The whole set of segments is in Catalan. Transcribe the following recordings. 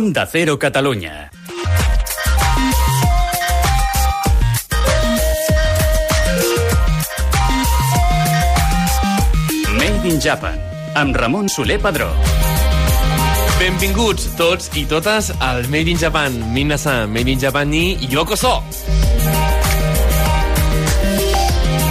Onda Cero Catalunya. Made in Japan, amb Ramon Soler Padró. Benvinguts tots i totes al Made in Japan. Minasan, Made in Japan ni Yokoso!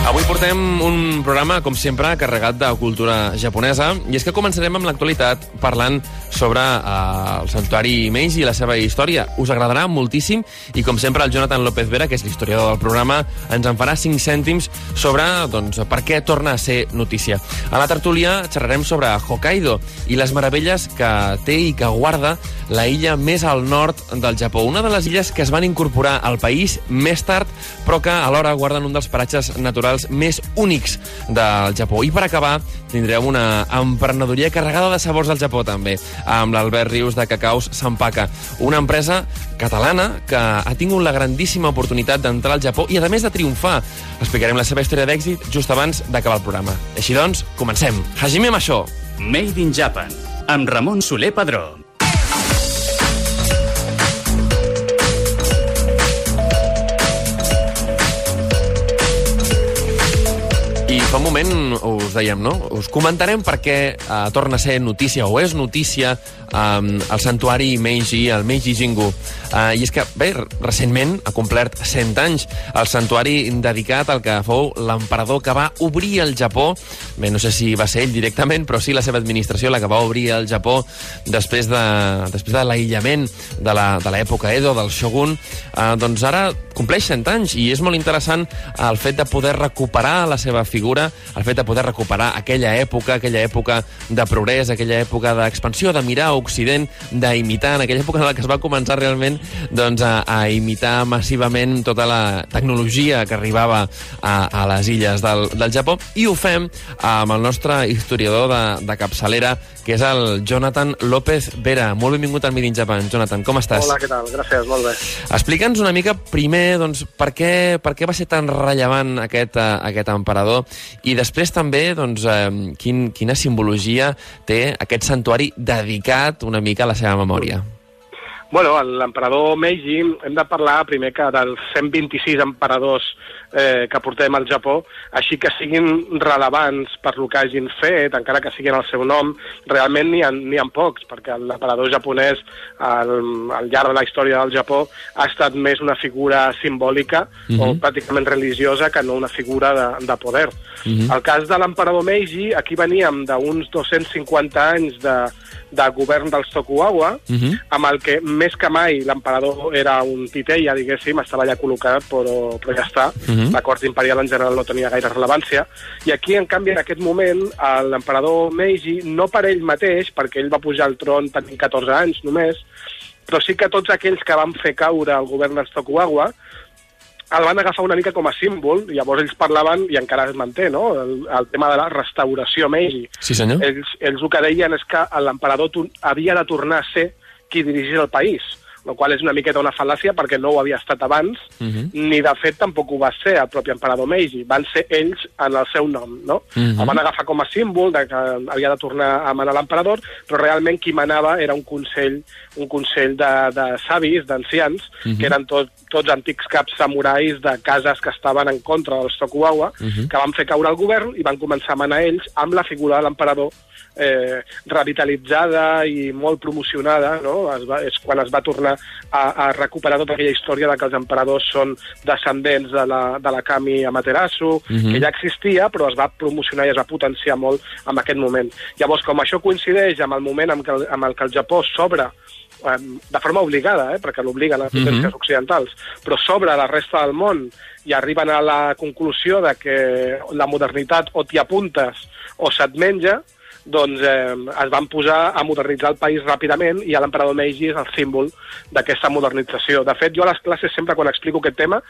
Avui portem un programa, com sempre, carregat de cultura japonesa, i és que començarem amb l'actualitat parlant sobre eh, el santuari Meiji i la seva història. Us agradarà moltíssim, i com sempre el Jonathan López Vera, que és l'historiador del programa, ens en farà 5 cèntims sobre doncs, per què torna a ser notícia. A la tertúlia xerrarem sobre Hokkaido i les meravelles que té i que guarda la illa més al nord del Japó. Una de les illes que es van incorporar al país més tard, però que alhora guarden un dels paratges naturals més únics del Japó. I per acabar, tindrem una emprenedoria carregada de sabors del Japó, també, amb l'Albert Rius de Cacaus Sampaka, una empresa catalana que ha tingut la grandíssima oportunitat d'entrar al Japó i, a més de triomfar. Explicarem la seva història d'èxit just abans d'acabar el programa. Així doncs, comencem. Hajime Masho! Made in Japan, amb Ramon Soler Padró. Fa un moment us dèiem, no? Us comentarem per què eh, torna a ser notícia o és notícia eh, el santuari Meiji, el Meiji Jingu. Eh, I és que, bé, recentment ha complert 100 anys el santuari dedicat al que fou l'emperador que va obrir el Japó. Bé, no sé si va ser ell directament, però sí la seva administració la que va obrir el Japó després de, després de l'aïllament de l'època Edo, del Shogun. Eh, doncs ara compleix 100 anys i és molt interessant el fet de poder recuperar la seva figura, el fet de poder recuperar aquella època, aquella època de progrés, aquella època d'expansió, de mirar Occident, d'imitar, en aquella època en la que es va començar realment doncs, a, a imitar massivament tota la tecnologia que arribava a, a les illes del, del Japó, i ho fem amb el nostre historiador de, de capçalera, que és el Jonathan López Vera. Molt benvingut al Midi Japan. Jonathan, com estàs? Hola, què tal? Gràcies, molt bé. Explica'ns una mica primer doncs, per, què, per què va ser tan rellevant aquest, uh, aquest emperador i després també doncs, uh, quin, quina simbologia té aquest santuari dedicat una mica la seva memòria. Bueno, l'emperador Meiji, hem de parlar primer que dels 126 emperadors eh, que portem al Japó, així que siguin relevants per lo que hagin fet, encara que siguin el seu nom, realment n'hi ha, ha pocs, perquè l'emperador japonès al, al llarg de la història del Japó ha estat més una figura simbòlica uh -huh. o Mhm. pràcticament religiosa que no una figura de, de poder. Uh -huh. El cas de l'emperador Meiji, aquí veníem d'uns 250 anys de, de govern dels Tokugawa, Uh -huh. amb el que més que mai l'emperador era un titella, diguéssim, estava allà col·locat, però, però ja està. Uh Mhm. -huh. La cort imperial en general no tenia gaire rellevància. I aquí, en canvi, en aquest moment, l'emperador Meiji, no per ell mateix, perquè ell va pujar al tron tenint 14 anys només, però sí que tots aquells que van fer caure el govern dels Tokugawa el van agafar una mica com a símbol, i llavors ells parlaven, i encara es manté, no?, el, el tema de la restauració Meiji. Sí, senyor. Ells, ells el que deien és que l'emperador havia de tornar a ser qui dirigís el país, el qual és una miqueta una fal·làcia perquè no ho havia estat abans, Uh -huh. ni de fet tampoc ho va ser el propi emperador Meiji, van ser ells en el seu nom, no? Mhm. El van agafar com a símbol de que havia de tornar a manar l'emperador, però realment qui manava era un consell, un consell de, de savis, d'ancians, Mhm. que eren tot, tots antics caps samurais de cases que estaven en contra dels Tokugawa, Mhm. que van fer caure el govern i van començar a manar ells amb la figura de l'emperador eh, revitalitzada i molt promocionada, no? Es va, és quan es va tornar a, a recuperar tota aquella història de que els emperadors són descendents de la, de la Kami Amaterasu, Mhm. que ja existia, però es va promocionar i es va potenciar molt en aquest moment. Llavors, com això coincideix amb el moment en què, el- amb el que el Japó s'obre de forma obligada, eh, perquè l'obliguen les potències Mhm. occidentals, però sobre la resta del món i arriben a la conclusió de que la modernitat o t'hi apuntes o se't menja, doncs eh, es van posar a modernitzar el país ràpidament i l'emperador Meiji és el símbol d'aquesta modernització. De fet, jo a les classes sempre quan explico aquest tema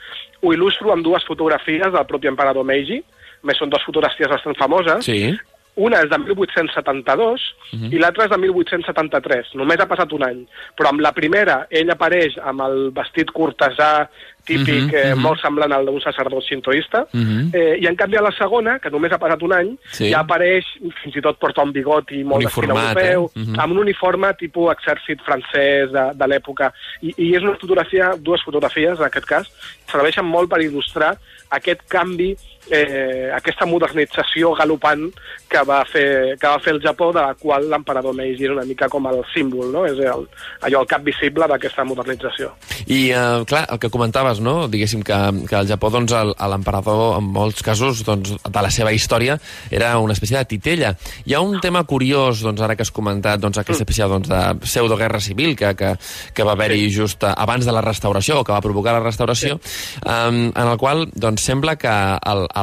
ho il·lustro amb dues fotografies del propi emperador Meiji, més són dues fotografies bastant famoses, Sí. una és de 1872 Mhm. i l'altra és de 1873. Només ha passat un any. Però amb la primera, ell apareix amb el vestit cortesà típic, Mhm, eh, mhm. molt semblant al d'un sacerdot sintoista, Mhm. eh, i en canvi a la segona, que només ha passat un any, Sí. ja apareix, fins i tot porta un bigoti molt d'estil Uniformat, europeu, eh? Mhm. amb un uniforme tipus exèrcit francès de, de l'època, I, i és una fotografia, dues fotografies en aquest cas, serveixen molt per il·lustrar aquest canvi eh, aquesta modernització galopant que va, fer, que va fer el Japó, de la qual l'emperador Meiji és una mica com el símbol, no? és el, allò el cap visible d'aquesta modernització. I, eh, clar, el que comentaves, no? diguéssim que, que al Japó doncs, l'emperador, en molts casos, doncs, de la seva història, era una espècie de titella. Hi ha un tema curiós, doncs, ara que has comentat, doncs, aquesta espècie doncs, de pseudoguerra civil que, que, que va haver-hi just abans de la restauració, o que va provocar la restauració, um, en el qual doncs, sembla que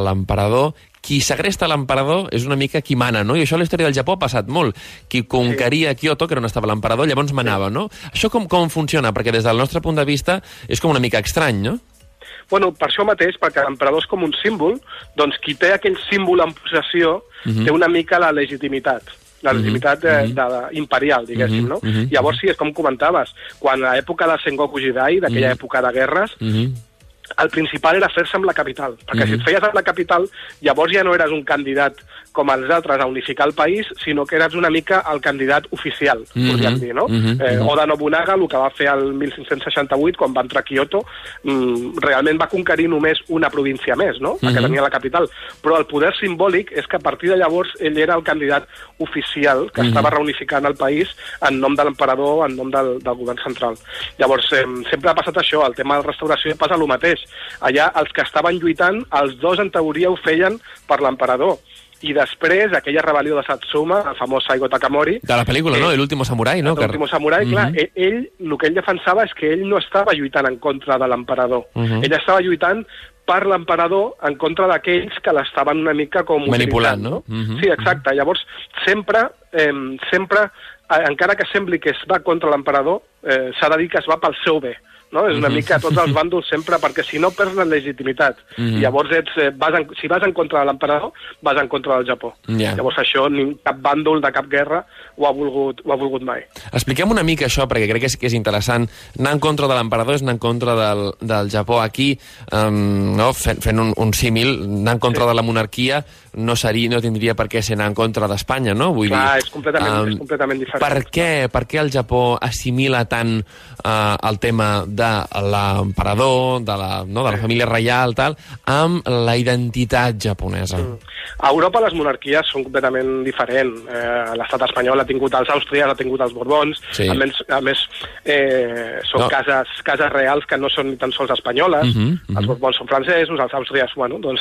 l'emperador qui segresta l'emperador és una mica qui mana, no? I això a la història del Japó ha passat molt. Qui conqueria Kyoto, que era on estava l'emperador, llavors manava, no? Això com, com funciona? Perquè des del nostre punt de vista és com una mica estrany, no? Bueno, per això mateix, perquè l'emperador és com un símbol, doncs qui té aquell símbol en possessió Mhm. té una mica la legitimitat la legitimitat eh, de, de, imperial, diguéssim, Mhm, no? mhm, Llavors, sí, és com comentaves, quan a l'època de Sengoku Jidai, d'aquella època de guerres, Mm -hmm. El principal era fer-se amb la capital, perquè Mhm. si et feies amb la capital, llavors ja no eres un candidat com els altres a unificar el país, sinó que eres una mica el candidat oficial, Mhm, podríem dir, no? mhm, eh, mhm. Oda Nobunaga, el que va fer el 1568, quan va entrar a Kyoto, mm, realment va conquerir només una província més, no?, perquè Mhm. tenia la capital. Però el poder simbòlic és que a partir de llavors ell era el candidat oficial que Mhm. estava reunificant el país en nom de l'emperador, en nom del, del govern central. Llavors, eh, sempre ha passat això, el tema de la restauració passa el mateix. Allà, els que estaven lluitant, els dos en teoria ho feien per l'emperador. I després, aquella rebel·lió de Satsuma, el famós Saigo Takamori, De la pel·lícula, Eh, no? L'último samurai, no? l'últim samurai, clar, Mhm. ell, ell, el que ell defensava és que ell no estava lluitant en contra de l'emperador. Mhm. Ell estava lluitant per l'emperador en contra d'aquells que l'estaven una mica com Manipulant, no? Mhm. Sí, exacte. Llavors, sempre, eh, sempre eh, encara que sembli que es va contra l'emperador, eh, s'ha de dir que es va pel seu bé. No? És una mica tots els bàndols sempre, perquè si no perds la legitimitat. Mhm. I llavors, ets, eh, vas en, si vas en contra de l'emperador, vas en contra del Japó. Ja. Llavors això, ni cap bàndol de cap guerra ho ha volgut, ho ha volgut mai. Expliquem una mica això, perquè crec que és, que és interessant. Anar en contra de l'emperador és anar en contra del, del Japó. Aquí, um, no, fent, fent un, un símil, anar en contra Sí. de la monarquia no seria, no tindria per què ser anar en conra d'Espanya, no? Vull Clar, dir, és completament- em, és completament diferent. Per què, per què el Japó assimila tant uh, el tema de l'emperador, de la, no, de la família reial, tal, amb la identitat japonesa? A Europa les monarquies són completament diferents. Eh, L'estat espanyol ha tingut els Àustries, ha tingut els Borbons, Sí. a més, a més eh, són No. cases, cases reals que no són ni tan sols espanyoles. Mhm, mhm. Els Borbons són francesos, els Àustries, bueno, doncs,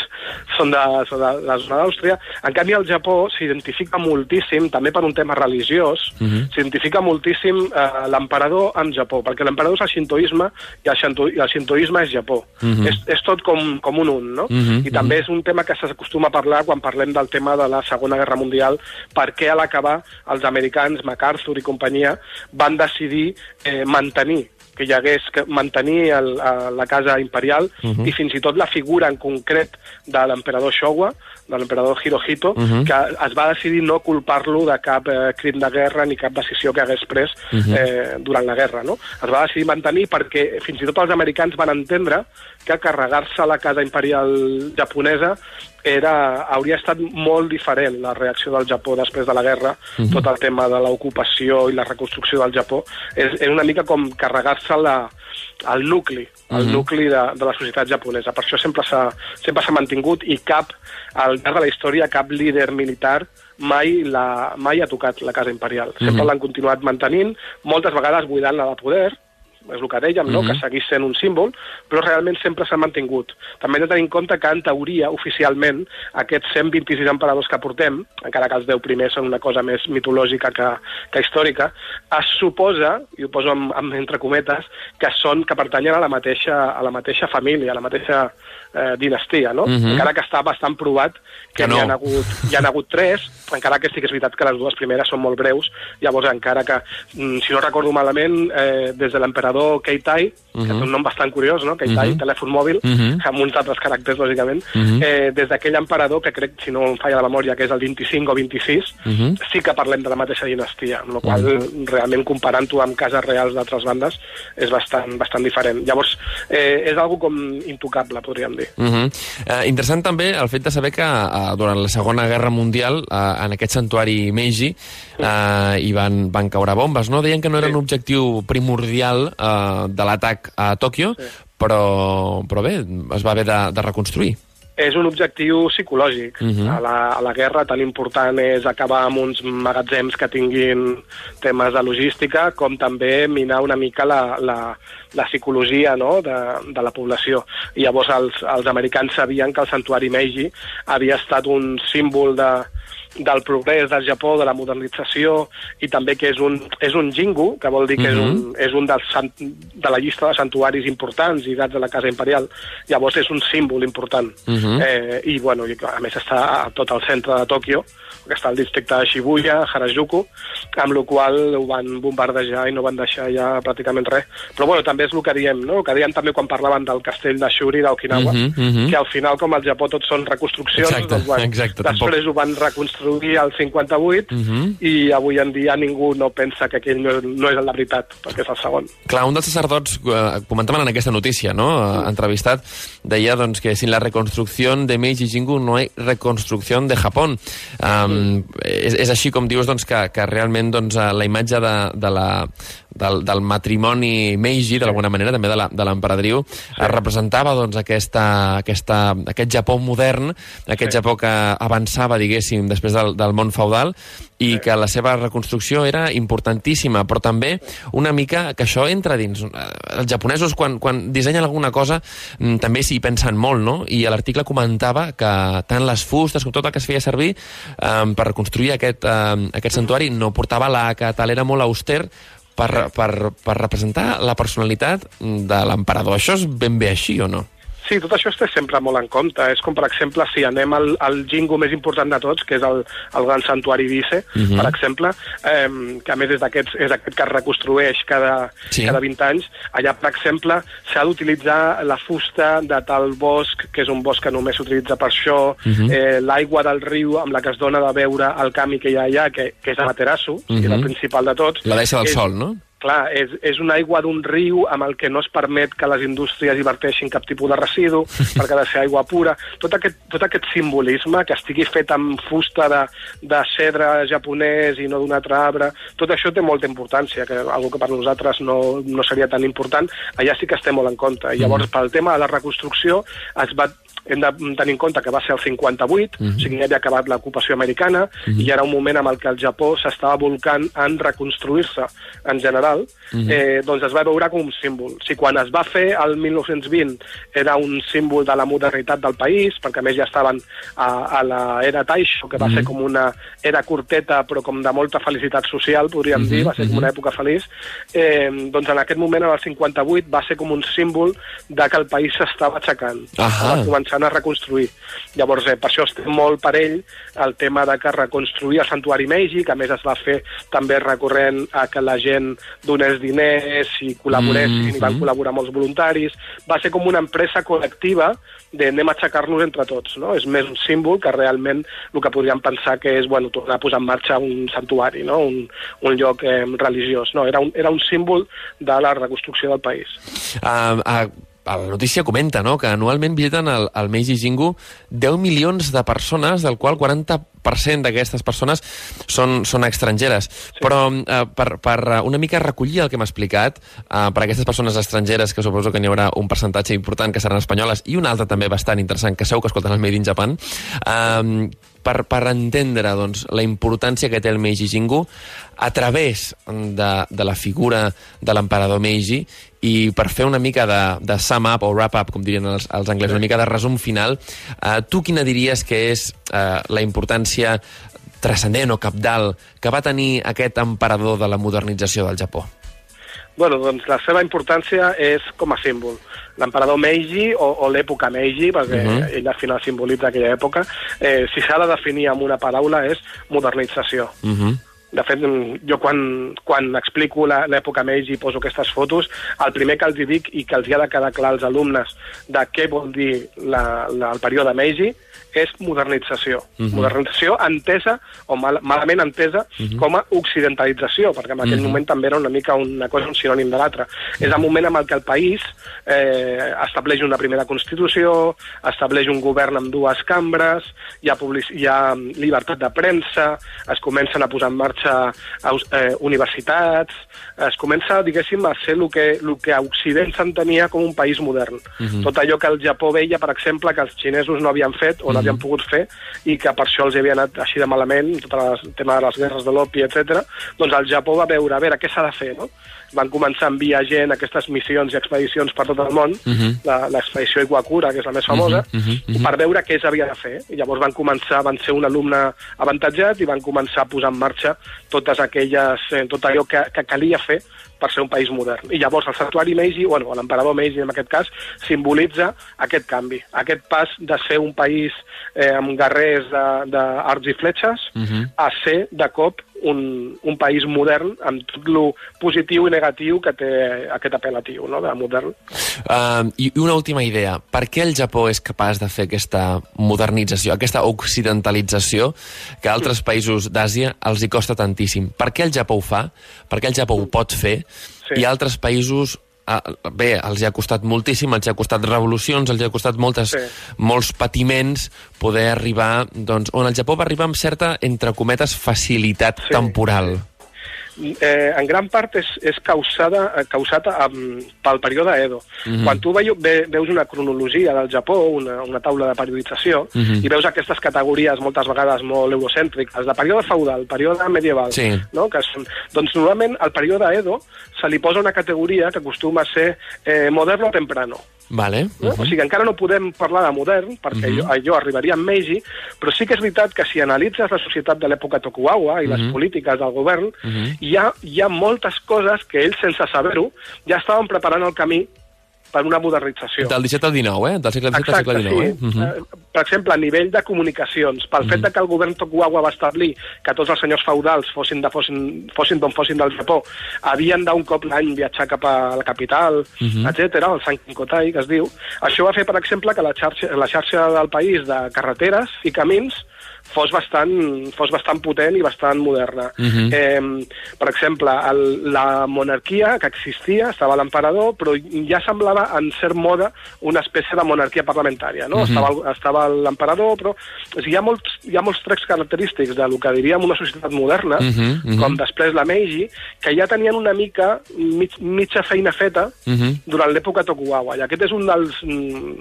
són de, són de, de la zona d'Àustria. En canvi, el Japó s'identifica moltíssim, també per un tema religiós, Mhm. s'identifica moltíssim eh, l'emperador amb Japó, perquè l'emperador és el xintoisme i el, xinto, i el xintoisme és Japó. Mhm. és, és tot com, com un un, no? Mhm, I també és un tema que s'acostuma a parlar quan parlem del tema de la Segona Guerra Mundial, perquè a l'acabar els americans, MacArthur i companyia, van decidir eh, mantenir que hi hagués que mantenir el, a la casa imperial Mhm. i fins i tot la figura en concret de l'emperador Showa, de l'emperador Hirohito, Mhm. que es va decidir no culpar-lo de cap eh, crim de guerra ni cap decisió que hagués pres Mhm. eh, durant la guerra. No? Es va decidir mantenir perquè fins i tot els americans van entendre que carregar-se la casa imperial japonesa era, hauria estat molt diferent la reacció del Japó després de la guerra, Mhm. tot el tema de l'ocupació i la reconstrucció del Japó, és, és una mica com carregar-se la, el nucli, el Mhm. nucli de, de la societat japonesa. Per això sempre s'ha sempre s'ha mantingut i cap, al llarg de la història, cap líder militar mai, la, mai ha tocat la casa imperial. Sempre Mhm. l'han continuat mantenint, moltes vegades buidant-la de poder, és el que dèiem, no? Mhm. que seguís sent un símbol, però realment sempre s'ha mantingut. També hem de tenir en compte que, en teoria, oficialment, aquests 126 emperadors que portem, encara que els 10 primers són una cosa més mitològica que, que històrica, es suposa, i ho poso amb, amb entre cometes, que són que pertanyen a la mateixa, a la mateixa família, a la mateixa eh, dinastia, no? Mhm. Encara que està bastant provat que, Que no. n'hi ha hagut, hi ha hagut tres, encara que sí que és veritat que les dues primeres són molt breus, llavors encara que, mm, si no recordo malament, eh, des de l'emperador l'emperador Keitai, uh -huh. que té un nom bastant curiós, no? Keitai, uh -huh. telèfon mòbil, uh -huh. amb uns altres caràcters, lògicament, uh -huh. eh, des d'aquell emperador, que crec, si no em falla la memòria, que és el 25 o 26, uh -huh. sí que parlem de la mateixa dinastia, amb la qual uh -huh. realment comparant-ho amb cases reals d'altres bandes és bastant, bastant diferent. Llavors, eh, és algo com intocable, podríem dir. Uh -huh. eh, interessant també el fet de saber que eh, durant la Segona Guerra Mundial, eh, en aquest santuari Meiji, eh, hi van, van caure bombes, no? Deien que no era sí. un objectiu primordial eh, de l'atac a Tòquio, sí. però, però bé, es va haver de, de reconstruir. És un objectiu psicològic. Uh -huh. a, la, a la guerra tan important és acabar amb uns magatzems que tinguin temes de logística, com també minar una mica la, la, la psicologia no? de, de la població. I llavors els, els americans sabien que el santuari Meiji havia estat un símbol de, del progrés del Japó, de la modernització, i també que és un, és un jingu, que vol dir que mm -hmm. és un, és un dels sant, de la llista de santuaris importants i dats de la Casa Imperial. Llavors és un símbol important. Mm -hmm. eh, I, bueno, i, a més està a tot el centre de Tòquio, que està al districte de Shibuya, Harajuku, amb la qual ho van bombardejar i no van deixar ja pràcticament res. Però bueno, també és el que diem, no? El que diem també quan parlaven del castell de Shuri d'Okinawa, uh -huh, uh -huh. que al final, com al Japó, tot són reconstruccions, exacte, doncs, bueno, exacte, després tampoc. ho van reconstruir al 58 uh -huh. i avui en dia ningú no pensa que aquell no és, no és la veritat, perquè és el segon. Clar, un dels sacerdots, eh, comentaven en aquesta notícia, no?, uh, entrevistat, deia doncs, que sin la reconstrucció de Meiji Jingu no hay reconstrucció de Japón. Um, mm. és, és així com dius doncs, que, que realment doncs, eh, la imatge de, de la, del, del matrimoni Meiji, d'alguna manera, també de l'emperadriu, sí. representava doncs, aquesta, aquesta, aquest Japó modern, aquest sí. Japó que avançava, diguéssim, després del, del món feudal, i sí. que la seva reconstrucció era importantíssima, però també una mica que això entra dins. Eh, els japonesos, quan, quan dissenyen alguna cosa, mm, també s'hi pensen molt, no? I l'article comentava que tant les fustes com tot el que es feia servir eh, per reconstruir aquest, eh, aquest santuari no portava la que tal, era molt auster, per, per, per representar la personalitat de l'emperador. Això és ben bé així o no? Sí, tot això es té sempre molt en compte. És com, per exemple, si anem al, al jingo més important de tots, que és el, el gran santuari d'Ice, uh mhm. -huh. per exemple, eh, que a més és, és aquest que es reconstrueix cada, sí. cada 20 anys, allà, per exemple, s'ha d'utilitzar la fusta de tal bosc, que és un bosc que només s'utilitza per això, uh mhm. -huh. eh, l'aigua del riu amb la que es dona de beure al camí que hi ha allà, que, que és Amaterasu, uh -huh. que és el mhm. principal de tots. La deixa del és, sol, no? Clar, és, és una aigua d'un riu amb el que no es permet que les indústries diverteixin cap tipus de residu, perquè ha de ser aigua pura. Tot aquest, tot aquest simbolisme, que estigui fet amb fusta de, de cedre japonès i no d'un altre arbre, tot això té molta importància, que algo que per nosaltres no, no seria tan important, allà sí que estem molt en compte. I llavors, mm. pel tema de la reconstrucció, es va hem de tenir en compte que va ser el 58, uh -huh. o sigui, ja havia acabat l'ocupació americana, uh -huh. i era un moment en el que el Japó s'estava volcant en reconstruir-se en general, uh -huh. eh, doncs es va veure com un símbol. Si quan es va fer el 1920 era un símbol de la modernitat del país, perquè a més ja estaven a, a l'era Taisho, que va uh -huh. ser com una era curteta, però com de molta felicitat social, podríem uh -huh. dir, va ser com una època feliç, eh, doncs en aquest moment, en el 58, va ser com un símbol de que el país s'estava aixecant. Uh -huh. Va començar començant a reconstruir. Llavors, eh, per això estem molt per ell el tema de que reconstruir el santuari Meiji, que a més es va fer també recorrent a que la gent donés diners i col·laboressin, mm -hmm. i van col·laborar molts voluntaris. Va ser com una empresa col·lectiva de anem a aixecar-nos entre tots, no? És més un símbol que realment el que podríem pensar que és, bueno, tornar a posar en marxa un santuari, no? Un, un lloc eh, religiós, no? Era un, era un símbol de la reconstrucció del país. Uh, uh, la notícia comenta no? que anualment visiten el, el Meiji Jingu 10 milions de persones, del qual 40% d'aquestes persones són, són estrangeres. Sí. Però eh, per, per una mica recollir el que m'ha explicat, eh, per aquestes persones estrangeres, que suposo que n'hi haurà un percentatge important que seran espanyoles, i un altre també bastant interessant, que segur que escolten el Made in Japan, eh, per, per entendre doncs, la importància que té el Meiji Jingu a través de, de la figura de l'emperador Meiji i per fer una mica de, de sum up o wrap up, com dirien els, els anglesos, una mica de resum final, eh, tu quina diries que és eh, la importància transcendent o capdalt que va tenir aquest emperador de la modernització del Japó? Bueno, doncs la seva importància és com a símbol. L'emperador Meiji, o, o l'època Meiji, perquè uh mhm. -huh. ell al final simbolitza aquella època, eh, si s'ha de definir amb una paraula és modernització. Uh mhm. -huh De fet, jo quan, quan explico l'època Meiji i poso aquestes fotos, el primer que els dic i que els hi ha de quedar clar als alumnes de què vol dir la, la, el període Meiji és modernització. Uh -huh. Modernització entesa, o mal, malament entesa, uh -huh. com a occidentalització, perquè en aquell uh -huh. moment també era una mica una cosa, un sinònim de l'altre. Uh -huh. És el moment en el que el país eh, estableix una primera constitució, estableix un govern amb dues cambres, hi ha, public hi ha llibertat de premsa, es comencen a posar en marxa eh, universitats, es comença, diguéssim, a ser el que, el que a Occident s'entenia com un país modern. Uh -huh. Tot allò que el Japó veia, per exemple, que els xinesos no havien fet o no havien pogut fer i que per això els havia anat així de malament, tot el tema de les guerres de l'opi, etc. doncs el Japó va veure, a veure, què s'ha de fer, no? Van començar a enviar gent a aquestes missions i expedicions per tot el món, uh -huh. la- l'expedició Iwakura, que és la més famosa, uh -huh, uh -huh. per veure què s'havia de fer. I llavors van començar, van ser un alumne avantatjat i van començar a posar en marxa totes aquelles, eh, tot allò que, que calia fer per ser un país modern. I llavors el santuari Meiji, bueno, l'emperador Meiji en aquest cas, simbolitza aquest canvi, aquest pas de ser un país eh, amb guerrers de- d'arts i fletxes uh -huh. a ser, de cop, un, un país modern amb tot lo positiu i negatiu que té aquest apel·latiu no, de modern. Uh, I una última idea. Per què el Japó és capaç de fer aquesta modernització, aquesta occidentalització que a altres països d'Àsia els hi costa tantíssim? Per què el Japó ho fa? Per què el Japó ho pot fer? Sí. I altres països bé, els hi ha costat moltíssim, els hi ha costat revolucions, els hi ha costat moltes, Sí. molts patiments poder arribar, doncs, on el Japó va arribar amb certa, entre cometes, facilitat Sí. temporal. Eh, en gran part és, és causada, eh, causat um, pel període Edo. Mm -hmm. Quan tu veiu, ve, veus una cronologia del Japó, una, una taula de periodització, mm -hmm. i veus aquestes categories moltes vegades molt eurocèntriques, de període feudal, període medieval, Sí. no? que són, doncs normalment al període Edo se li posa una categoria que acostuma a ser eh, moderno temprano. Vale? No? Uh -huh. O sigui, encara no podem parlar de modern, perquè uh -huh. allò, allò arribaria amb Meiji, però sí que és veritat que si analitzes la societat de l'època Tokugawa i uh -huh. les polítiques del govern, uh -huh. hi, ha, hi ha moltes coses que ells, sense saber-ho, ja estaven preparant el camí per una modernització. Del 17 al 19, eh? Del segle XVII al segle XIX, sí. eh? Uh -huh. Eh, Per exemple, a nivell de comunicacions, pel fet de que el govern Tokugawa va establir que tots els senyors feudals, fossin de fossin, fossin d'on fossin del Japó, havien d'un cop l'any viatjar cap a la capital, uh -huh. etc, el Sankinkotai, que es diu, això va fer, per exemple, que la xarxa, la xarxa del país de carreteres i camins fos bastant, fos bastant potent i bastant moderna. Uh -huh. eh, per exemple, el, la monarquia que existia, estava l'emperador, però ja semblava, en cert moda, una espècie de monarquia parlamentària, no? Uh -huh. Estava, estava l'emperador, però... O sigui, hi, ha molts, hi ha molts trets característics de lo que diríem una societat moderna, uh Mhm, -huh, uh -huh. com després la Meiji, que ja tenien una mica mig, mitja feina feta uh Mhm. -huh. durant l'època Tokugawa. I aquest és un dels, mm,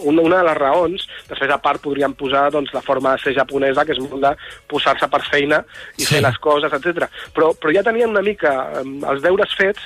una, de les raons. Després, a part, podríem posar doncs, la forma de ser japonesa, que és molt de posar-se per feina i Sí. fer les coses, etc. Però, però ja tenien una mica els deures fets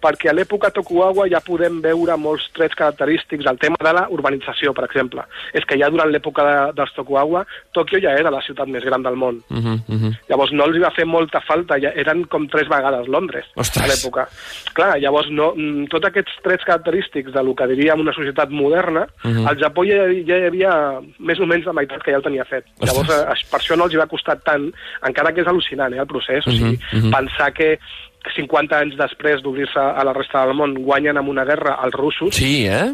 perquè a l'època Tokugawa ja podem veure molts trets característics. El tema de la urbanització, per exemple. És que ja durant l'època de, dels Tokugawa, Tòquio ja era la ciutat més gran del món. Uh -huh, uh -huh. Llavors no els hi va fer molta falta, ja eren com tres vegades Londres Ostres. a l'època. Clar, llavors no, mm, tots aquests trets característics de lo que diríem una societat moderna, uh Mhm. -huh. al Japó ja, ja hi havia més o menys la meitat que ja el tenia fet. Ostres. Llavors eh, per això no els hi va costar tant, encara que és al·lucinant eh, el procés, o sigui, Mhm, mhm. pensar que 50 anys després d'obrir-se a la resta del món guanyen amb una guerra els russos, Sí, eh?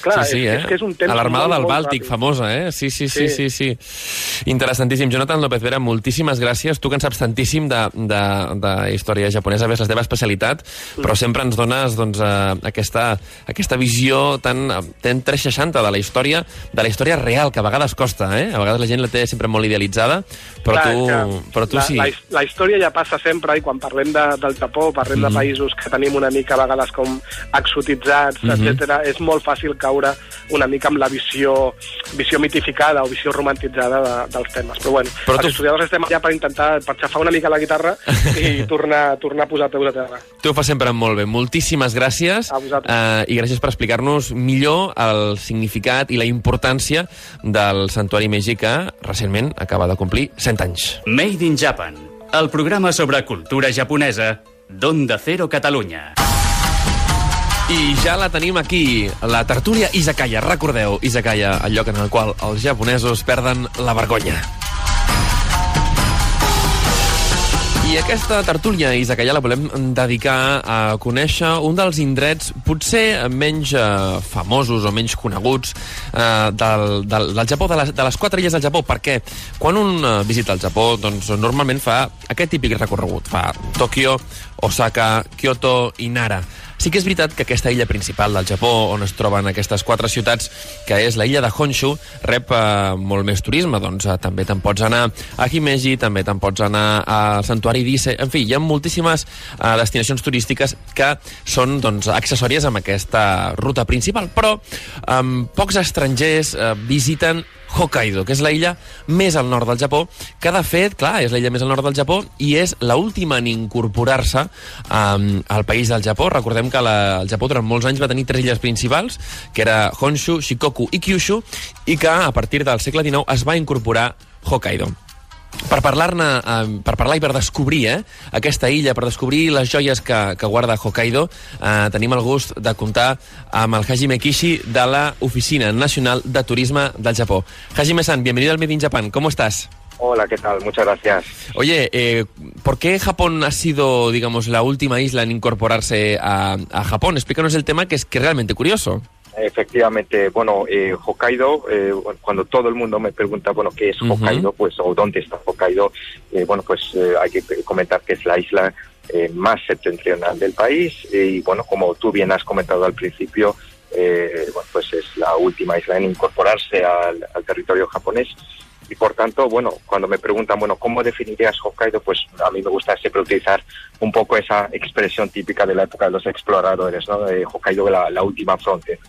Clar, sí, sí, és- eh? és que és un temps A l'Armada del Bàltic, ràpid. famosa, eh? Sí, sí, sí, sí, Sí. sí. Interessantíssim. Jonathan López Vera, moltíssimes gràcies. Tu que en saps tantíssim de, de, de història japonesa, ves la teva especialitat, però sempre ens dones doncs, eh, aquesta, aquesta visió tan, tan 360 de la història, de la història real, que a vegades costa, eh? A vegades la gent la té sempre molt idealitzada, però Clar, tu, però tu la, sí. La, la història ja passa sempre i quan parlem de, del Japó, parlem mm. de països que tenim una mica a vegades com exotitzats, mm -hmm. etc. és molt fàcil caure una mica amb la visió, visió mitificada o visió romantitzada de, dels temes. Però bueno, Però els tu- historiadors estem allà per intentar per xafar una mica la guitarra i tornar, tornar a posar peus a terra. Tu ho fas sempre molt bé. Moltíssimes gràcies A vosaltres. eh, i gràcies per explicar-nos millor el significat i la importància del Santuari Meiji que recentment acaba de complir 100 anys. Made in Japan, el programa sobre cultura japonesa d'Onda Cero Catalunya. I ja la tenim aquí, la tertúlia Izakaya. Recordeu, Izakaya, el lloc en el qual els japonesos perden la vergonya. I aquesta tertúlia, Isakaya, la volem dedicar a conèixer un dels indrets potser menys eh, famosos o menys coneguts eh, del, del, del Japó, de les, de les quatre illes del Japó, perquè quan un eh, visita el Japó, doncs normalment fa aquest típic recorregut, fa Tòquio, Osaka, Kyoto i Nara. Sí que és veritat que aquesta illa principal del Japó, on es troben aquestes quatre ciutats, que és la illa de Honshu, rep eh, molt més turisme. Doncs eh, també te'n pots anar a Himeji, també te'n pots anar al Santuari d'Ise... En fi, hi ha moltíssimes eh, destinacions turístiques que són doncs, accessòries amb aquesta ruta principal, però eh, pocs estrangers eh, visiten Hokkaido, que és la illa més al nord del Japó, que de fet, clar, és la illa més al nord del Japó i és la última en incorporar-se um, al país del Japó. Recordem que la, el Japó durant molts anys va tenir tres illes principals, que era Honshu, Shikoku i Kyushu, i que a partir del segle XIX es va incorporar Hokkaido per parlar-ne, eh, per parlar i per descobrir eh, aquesta illa, per descobrir les joies que, que guarda Hokkaido, eh, tenim el gust de comptar amb el Hajime Kishi de la Oficina Nacional de Turisme del Japó. Hajime-san, bienvenido al Made in Japan, ¿cómo estás? Hola, ¿qué tal? Muchas gracias. Oye, eh, ¿por qué Japón ha sido, digamos, la última isla en incorporarse a, a Japón? Explícanos el tema que es que realmente curioso. Efectivamente, bueno, eh, Hokkaido, eh, cuando todo el mundo me pregunta, bueno, ¿qué es Hokkaido? Pues, o dónde está Hokkaido, eh, bueno, pues eh, hay que comentar que es la isla eh, más septentrional del país. Y, bueno, como tú bien has comentado al principio, eh, bueno, pues es la última isla en incorporarse al, al territorio japonés y por tanto, bueno, cuando me preguntan, bueno, ¿cómo definirías Hokkaido? Pues a mí me gusta siempre utilizar un poco esa expresión típica de la época de los exploradores, ¿no? De Hokkaido, la, la última frontera.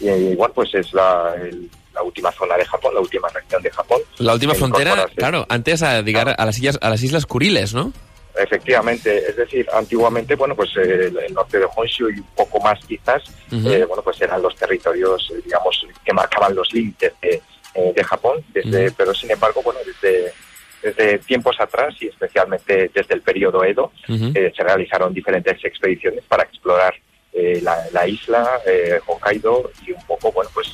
Y, bueno, pues es la, el, la última zona de Japón, la última región de Japón. La última frontera, claro, antes a, llegar a las islas, a las islas Kuriles, ¿no? Efectivamente, es decir, antiguamente, bueno, pues eh, el norte de Honshu y un poco más quizás, uh -huh. eh, bueno, pues eran los territorios, digamos, que marcaban los límites de, eh, de Japón, desde, uh -huh. pero sin embargo, bueno, desde, desde tiempos atrás y especialmente desde el periodo Edo, uh -huh. se realizaron diferentes expediciones para explorar la, la, isla, Hokkaido, y un poco, bueno, pues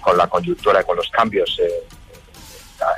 con la coyuntura, con los cambios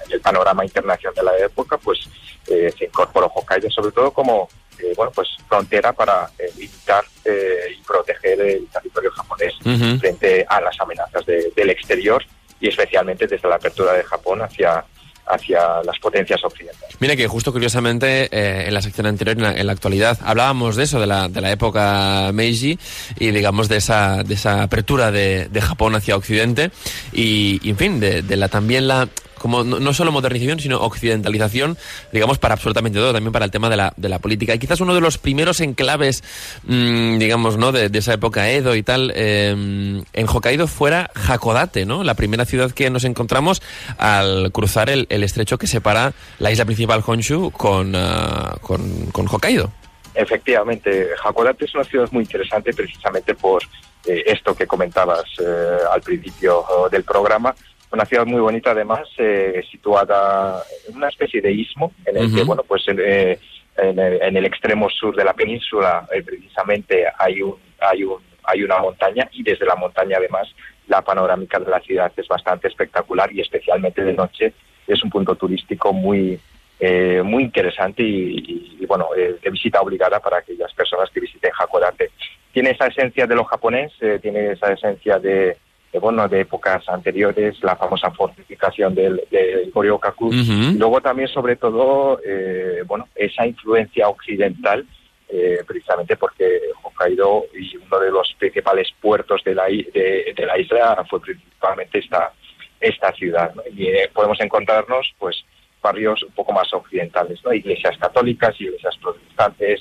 en el panorama internacional de la época, pues eh, se incorporó Hokkaido sobre todo como eh, bueno pues frontera para eh, limitar y proteger el territorio japonés uh -huh. frente a las amenazas de, del exterior y especialmente desde la apertura de Japón hacia hacia las potencias occidentales. Mira que justo curiosamente eh, en la sección anterior, en la, en la, actualidad, hablábamos de eso, de la, de la época Meiji y digamos de esa, de esa apertura de, de Japón hacia Occidente y, en fin, de, de la también la como no, solo modernización, sino occidentalización, digamos, para absolutamente todo, también para el tema de la, de la política. Y quizás uno de los primeros enclaves, mmm, digamos, ¿no? De, esa época Edo y tal, eh, en Hokkaido fuera Hakodate, ¿no? La primera ciudad que nos encontramos al cruzar el, estrecho que separa la isla principal Honshu con, uh, con, con Hokkaido. Efectivamente, Hakodate es una ciudad muy interesante precisamente por eh, esto que comentabas eh, al principio del programa, una ciudad muy bonita además eh, situada en una especie de istmo en el uh -huh. que bueno pues eh, en, el, en, el, extremo sur de la península eh, precisamente hay un hay un hay una montaña y desde la montaña además la panorámica de la ciudad es bastante espectacular y especialmente de noche es un punto turístico muy eh, muy interesante y, y, y bueno de visita obligada para aquellas personas que visiten Hakodate tiene esa esencia de lo japonés tiene esa esencia de de, bueno, de épocas anteriores, la famosa fortificación del, del Koryokaku. Uh -huh. luego también, sobre todo, eh, bueno, esa influencia occidental, eh, precisamente porque Hokkaido y uno de los principales puertos de la, de, de la isla fue principalmente esta, esta ciudad. ¿no? Y eh, podemos encontrarnos, pues, barrios un poco más occidentales, ¿no? Iglesias católicas, iglesias protestantes,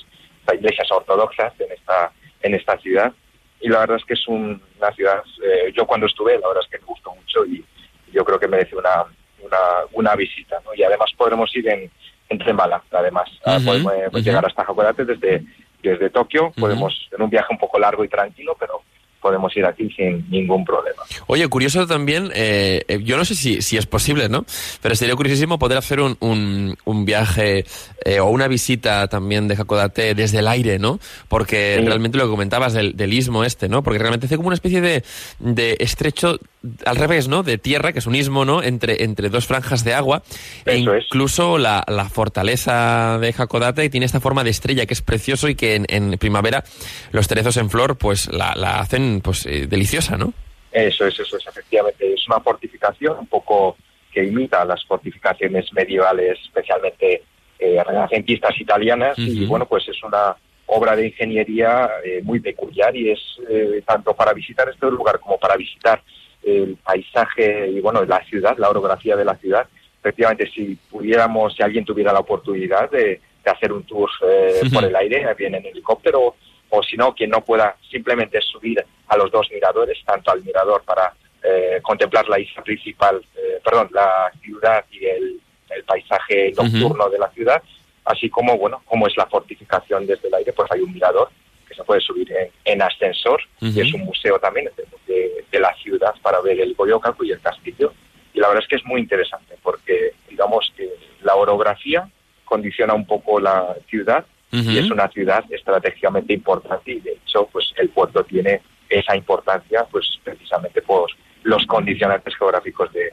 iglesias ortodoxas en esta, en esta ciudad y la verdad es que es un, una ciudad, eh, yo cuando estuve, la verdad es que me gustó mucho y yo creo que merece una, una, una visita, ¿no? Y además podremos ir en, en tren bala, además. Uh -huh, podemos uh -huh. llegar hasta Hakodate desde, desde Tokio, uh -huh. podemos, en un viaje un poco largo y tranquilo, pero podemos ir aquí sin ningún problema. Oye, curioso también, eh, yo no sé si, si, es posible, ¿no? Pero sería curiosísimo poder hacer un, un, un viaje eh, o una visita también de Hakodate desde el aire, ¿no? Porque sí. realmente lo que comentabas del, del istmo este, ¿no? Porque realmente hace como una especie de, de estrecho al revés, ¿no? De tierra, que es un istmo, ¿no? Entre, entre dos franjas de agua. e Eso es. incluso la, la fortaleza de Hakodate tiene esta forma de estrella que es precioso y que en, en primavera los cerezos en flor pues la, la hacen pues eh, deliciosa, ¿no? Eso es, eso es, efectivamente. Es una fortificación un poco que imita las fortificaciones medievales, especialmente eh, renacentistas italianas, y bueno, pues es una obra de ingeniería eh, muy peculiar y es eh, tanto para visitar este lugar como para visitar el paisaje y bueno, la ciudad, la orografía de la ciudad. Efectivamente, si pudiéramos, si alguien tuviera la oportunidad de, de hacer un tour eh, por el aire, bien en helicóptero, o si no, quien no pueda simplemente subir a los dos miradores, tanto al mirador para eh, contemplar la isla principal, eh, perdón, la ciudad y el, el paisaje nocturno de la ciudad, así como, bueno, como es la fortificación desde el aire, pues hay un mirador que se puede subir en, en ascensor, Ujú. y es un museo también de, la ciudad para ver el Goyokaku y el castillo. Y la verdad es que es muy interesante porque, digamos que la orografía condiciona un poco la ciudad y es una ciudad estratégicamente importante y de hecho pues el puerto tiene esa importancia pues precisamente por los condicionantes geográficos de,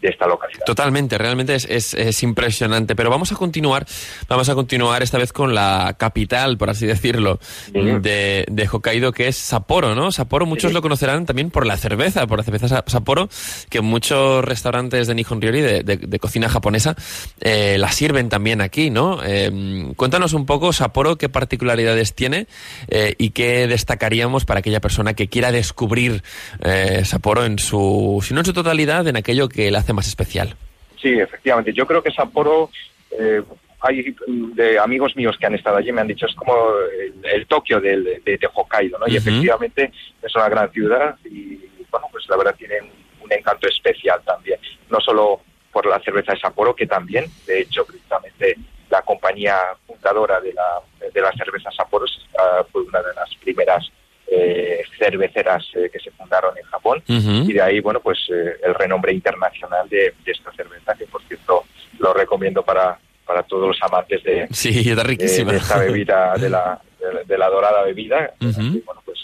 de esta localidad. Totalmente, realmente es, es, es impresionante. Pero vamos a continuar, vamos a continuar esta vez con la capital, por así decirlo, Sí. de, de Hokkaido, que es Sapporo, ¿no? Sapporo, muchos Sí. lo conocerán también por la cerveza, por la cerveza Sa- Sapporo, que muchos restaurantes de Nihon Ryori, de, de- de cocina japonesa, eh, la sirven también aquí, ¿no? Eh, cuéntanos un poco, Sapporo, qué particularidades tiene eh, y qué destacaríamos para aquella persona que quiera descubrir eh, Sapporo en su, si no en su totalidad, en aquello que le hace más especial. Sí, efectivamente. Yo creo que Sapporo, eh, hay de amigos míos que han estado allí, me han dicho, es como el, el Tokio de, de Hokkaido, ¿no? Y efectivamente es una gran ciudad y, bueno, pues la verdad tiene un, un encanto especial también. No solo por la cerveza de Sapporo, que también, de hecho, precisamente la compañía fundadora de la, de la cerveza Sapporo ah, fue una de las primeras eh, cerveceras eh, que se fundaron en Japón y de ahí, bueno, pues eh, el renombre internacional de, de esta cerveza, que por cierto lo recomiendo para, para todos los amantes de, Sí, está de- riquísima. de esta bebida, de la, de, la- dorada bebida. Y, bueno, pues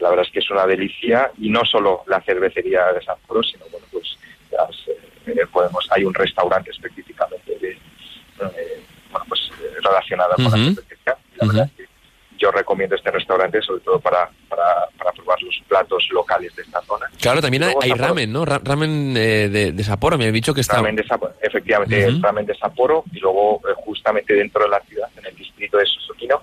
la verdad es que es una delicia y no solo la cervecería de San Pablo, sino, bueno, pues las, eh, podemos, hay un restaurante específicamente de, eh, bueno, pues relacionada con la cervecería. Y la verdad es que yo recomiendo este restaurante sobre todo para, para, para probar los platos locales de esta zona. Claro, también hay, ramen, ¿no? Ra- ramen eh, de, de Sapporo, me han dicho que está... Ramen de Sapporo, efectivamente, el ramen de Sapporo y luego eh, justamente dentro de la ciudad, en el distrito de Susukino,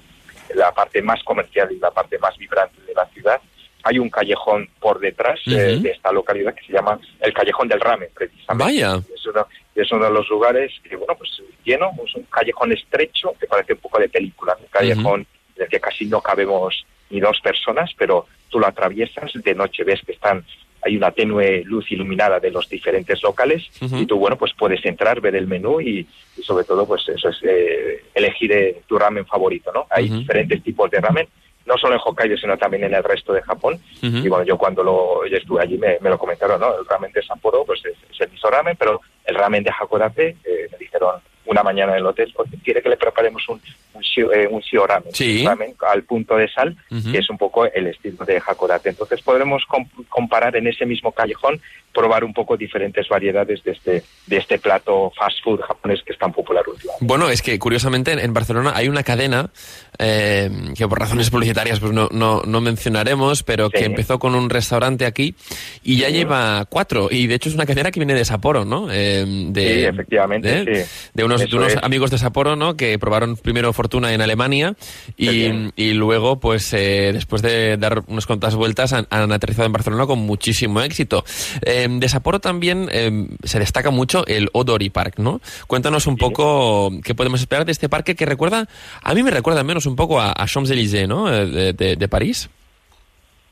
la parte más comercial y la parte más vibrante de la ciudad, hay un callejón por detrás eh, de esta localidad que se llama el Callejón del Ramen, precisamente. Vaya. Es uno, es uno de los lugares que, bueno, pues lleno, es un callejón estrecho que parece un poco de película, un callejón en el que casi no cabemos ni dos personas, pero tú lo atraviesas, de noche ves que están hay una tenue luz iluminada de los diferentes locales y tú, bueno, pues puedes entrar, ver el menú y, y sobre todo, pues eso es eh, elegir eh, tu ramen favorito, ¿no? Hay diferentes tipos de ramen, no solo en Hokkaido, sino también en el resto de Japón. Y bueno, yo cuando lo, yo estuve allí me, me lo comentaron, ¿no? El ramen de Sapporo, pues es, es el miso ramen, pero el ramen de Hakodate, eh, me dijeron una mañana en el hotel, "Oye, quiere que le preparemos un, un, eh, un shio ramen, Sí. un ramen al punto de sal, que es un poco el estilo de Hakodate. Entonces podremos com- comparar en ese mismo callejón, probar un poco diferentes variedades de este, de este plato fast food japonés que es tan popular últimamente. Bueno, es que curiosamente en, Barcelona hay una cadena eh, que por razones publicitarias pues no, no, no mencionaremos, pero que empezó con un restaurante aquí y ya Sí. lleva cuatro. Y de hecho es una cadena que viene de Sapporo, ¿no? Eh, de, Sí, efectivamente, de, sí. de unos, Eso unos es. amigos de Sapporo, ¿no? Que probaron primero Fortuna en Alemania y, luego, pues eh, después de dar unas cuantas vueltas, han, han aterrizado en Barcelona con muchísimo éxito. Eh, de Sapporo también eh, se destaca mucho el Odori Park, ¿no? Cuéntanos un Sí. poco qué podemos esperar de este parque que recuerda, a mí me recuerda al menos un poco a, a Champs-Élysées, ¿no? Eh, De, de- de París.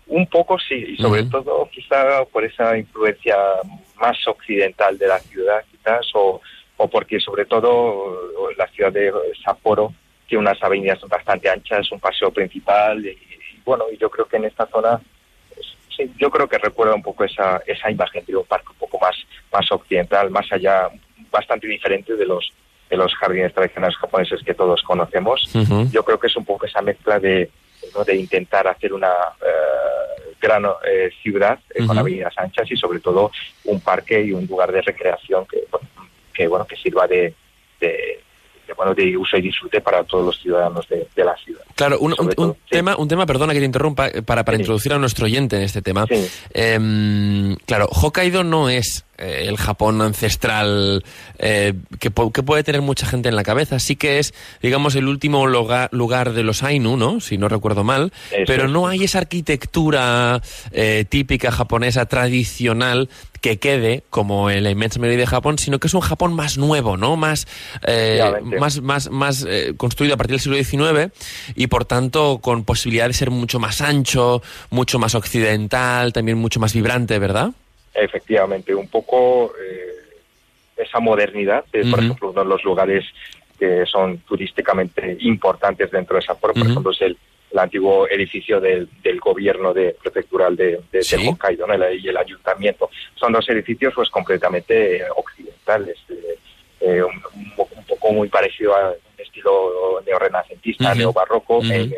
Un poco sí, y sobre todo quizá por esa influencia más occidental de la ciudad, quizás, o, o porque sobre todo la ciudad de Sapporo tiene unas avenidas bastante anchas, un paseo principal, y, y bueno, y yo creo que en esta zona, pues, sí, yo creo que recuerda un poco esa, esa imagen de un parque un poco más, más occidental, más allá, bastante diferente de los de los jardines tradicionales japoneses que todos conocemos. Yo creo que es un poco esa mezcla de, ¿no? de intentar hacer una eh, gran eh, ciudad eh, con avenidas anchas y sobre todo un parque y un lugar de recreación que, que bueno que sirva de, de bueno, de uso y disfrute para todos los ciudadanos de, la ciudad. Claro, un, tema, un tema, perdona que te interrumpa, para, para introducir a nuestro oyente en este tema. Em, claro, Hokkaido no es eh, el Japón ancestral eh, que, puede tener mucha gente en la cabeza. Sí que es, digamos, el último lugar, de los Ainu, ¿no? Si no recuerdo mal. pero no hay esa arquitectura eh, típica japonesa tradicional que quede como en la inmensa mayoría de Japón, sino que es un Japón más nuevo, ¿no? Más, más, más, más construido a partir del siglo XIX y por tanto con posibilidad de ser mucho más ancho, mucho más occidental, también mucho más vibrante, ¿verdad? efectivamente, un poco eh, esa modernidad, por ejemplo, uno de los lugares que son turísticamente importantes dentro de esa por ejemplo, es el, antiguo edificio del, gobierno de prefectural de, Hokkaido y el ayuntamiento. Son dos edificios pues completamente occidentales, eh, eh, un, poco muy parecido a un estilo neorrenacentista, neobarroco en,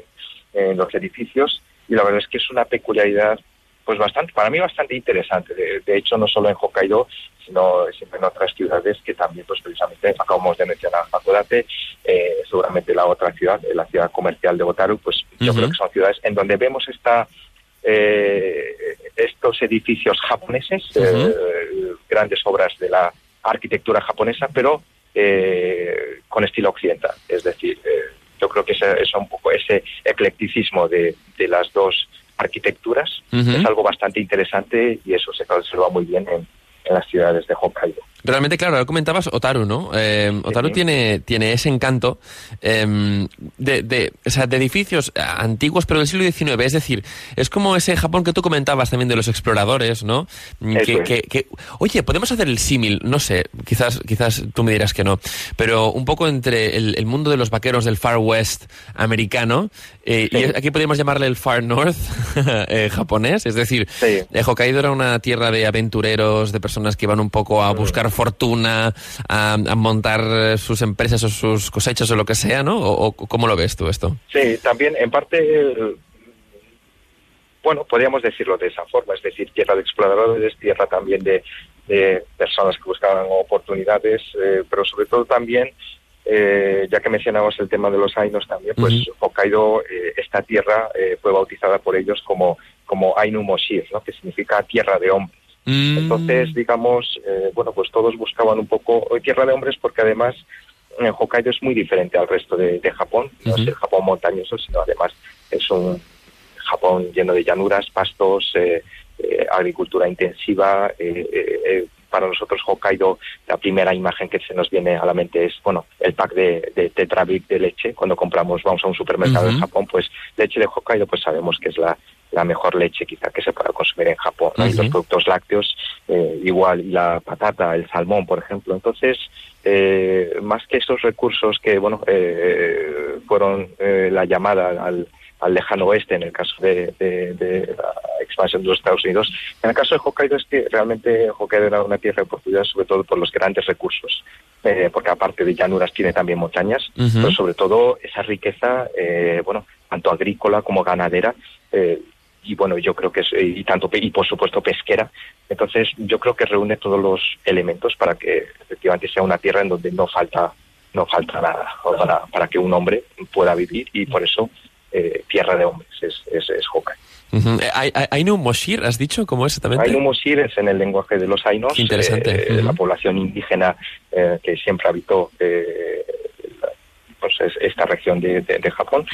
en los edificios, y la verdad es que es una peculiaridad pues bastante, para mí bastante interesante. De, hecho, no solo en Hokkaido, sino siempre en otras ciudades que también, pues precisamente, acabamos de mencionar Hakodate, eh, seguramente la otra ciudad, la ciudad comercial de Otaru, pues yo creo que son ciudades en donde vemos esta eh, estos edificios japoneses, eh, grandes obras de la arquitectura japonesa, pero eh, con estilo occidental. Es decir, yo creo que es, es un poco ese eclecticismo de, de las dos arquitecturas. Es algo bastante interesante y eso se observa muy bien en, en las ciudades de Hokkaido. Realmente, claro, ahora comentabas Otaru, ¿no? Eh, Otaru tiene, tiene ese encanto em, de, de, o sea, de edificios antiguos, pero del siglo XIX. Es decir, es como ese Japón que tú comentabas también de los exploradores, ¿no? Que, que, oye, podemos hacer el símil, no sé, quizás, quizás tú me dirás que no, pero un poco entre el, mundo de los vaqueros del Far West americano, eh, y aquí podríamos llamarle el Far North eh, japonés, es decir, Hokkaido era una tierra de aventureros, de personas que iban un poco a buscar fortuna, a, montar sus empresas o sus cosechas o lo que sea, ¿no? ¿O, cómo lo ves tú esto? Sí, también en parte, bueno, podríamos decirlo de esa forma, es decir, tierra de exploradores, tierra también de, personas que buscaban oportunidades, eh, pero sobre todo también eh, ya que mencionamos el tema de los Ainos también, pues Hokkaido, eh, esta tierra fue bautizada por ellos como, como Ainu Moshir, ¿no? que significa tierra de hombres. Mm. Entonces, digamos, eh, bueno, pues todos buscaban un poco tierra de hombres porque además en Hokkaido es muy diferente al resto de, Japón. No es el Japón montañoso, sino además es un Japón lleno de llanuras, pastos, eh, eh, agricultura intensiva. para nosotros Hokkaido, la primera imagen que se nos viene a la mente es, bueno, el pack de, de Tetrabric de leche. Cuando compramos, vamos a un supermercado en Japón, pues leche de Hokkaido, pues sabemos que es la la mejor leche quizá que se pueda consumir en Japón. Y los productos lácteos eh, igual, y la patata, el salmón, por ejemplo. Entonces, eh, más que esos recursos que bueno eh, fueron la llamada al, lejano oeste en el caso de, la expansión de los Estados Unidos, en el caso de Hokkaido es que realmente Hokkaido era una tierra de oportunidad sobre todo por los grandes recursos. porque aparte de llanuras tiene también montañas, pero sobre todo esa riqueza, bueno, tanto agrícola como ganadera, y bueno, yo creo que es, y tanto, y por supuesto pesquera. Entonces, yo creo que reúne todos los elementos para que efectivamente sea una tierra en donde no falta, no falta nada para, para que un hombre pueda vivir y por eso eh, tierra de hombres es, es, es Ainu Moshir, has dicho, ¿cómo es exactamente? Ainu Moshir es en el lenguaje de los Ainos, Interesante. Eh, la población indígena eh, que siempre habitó pues esta región de, de, Japón.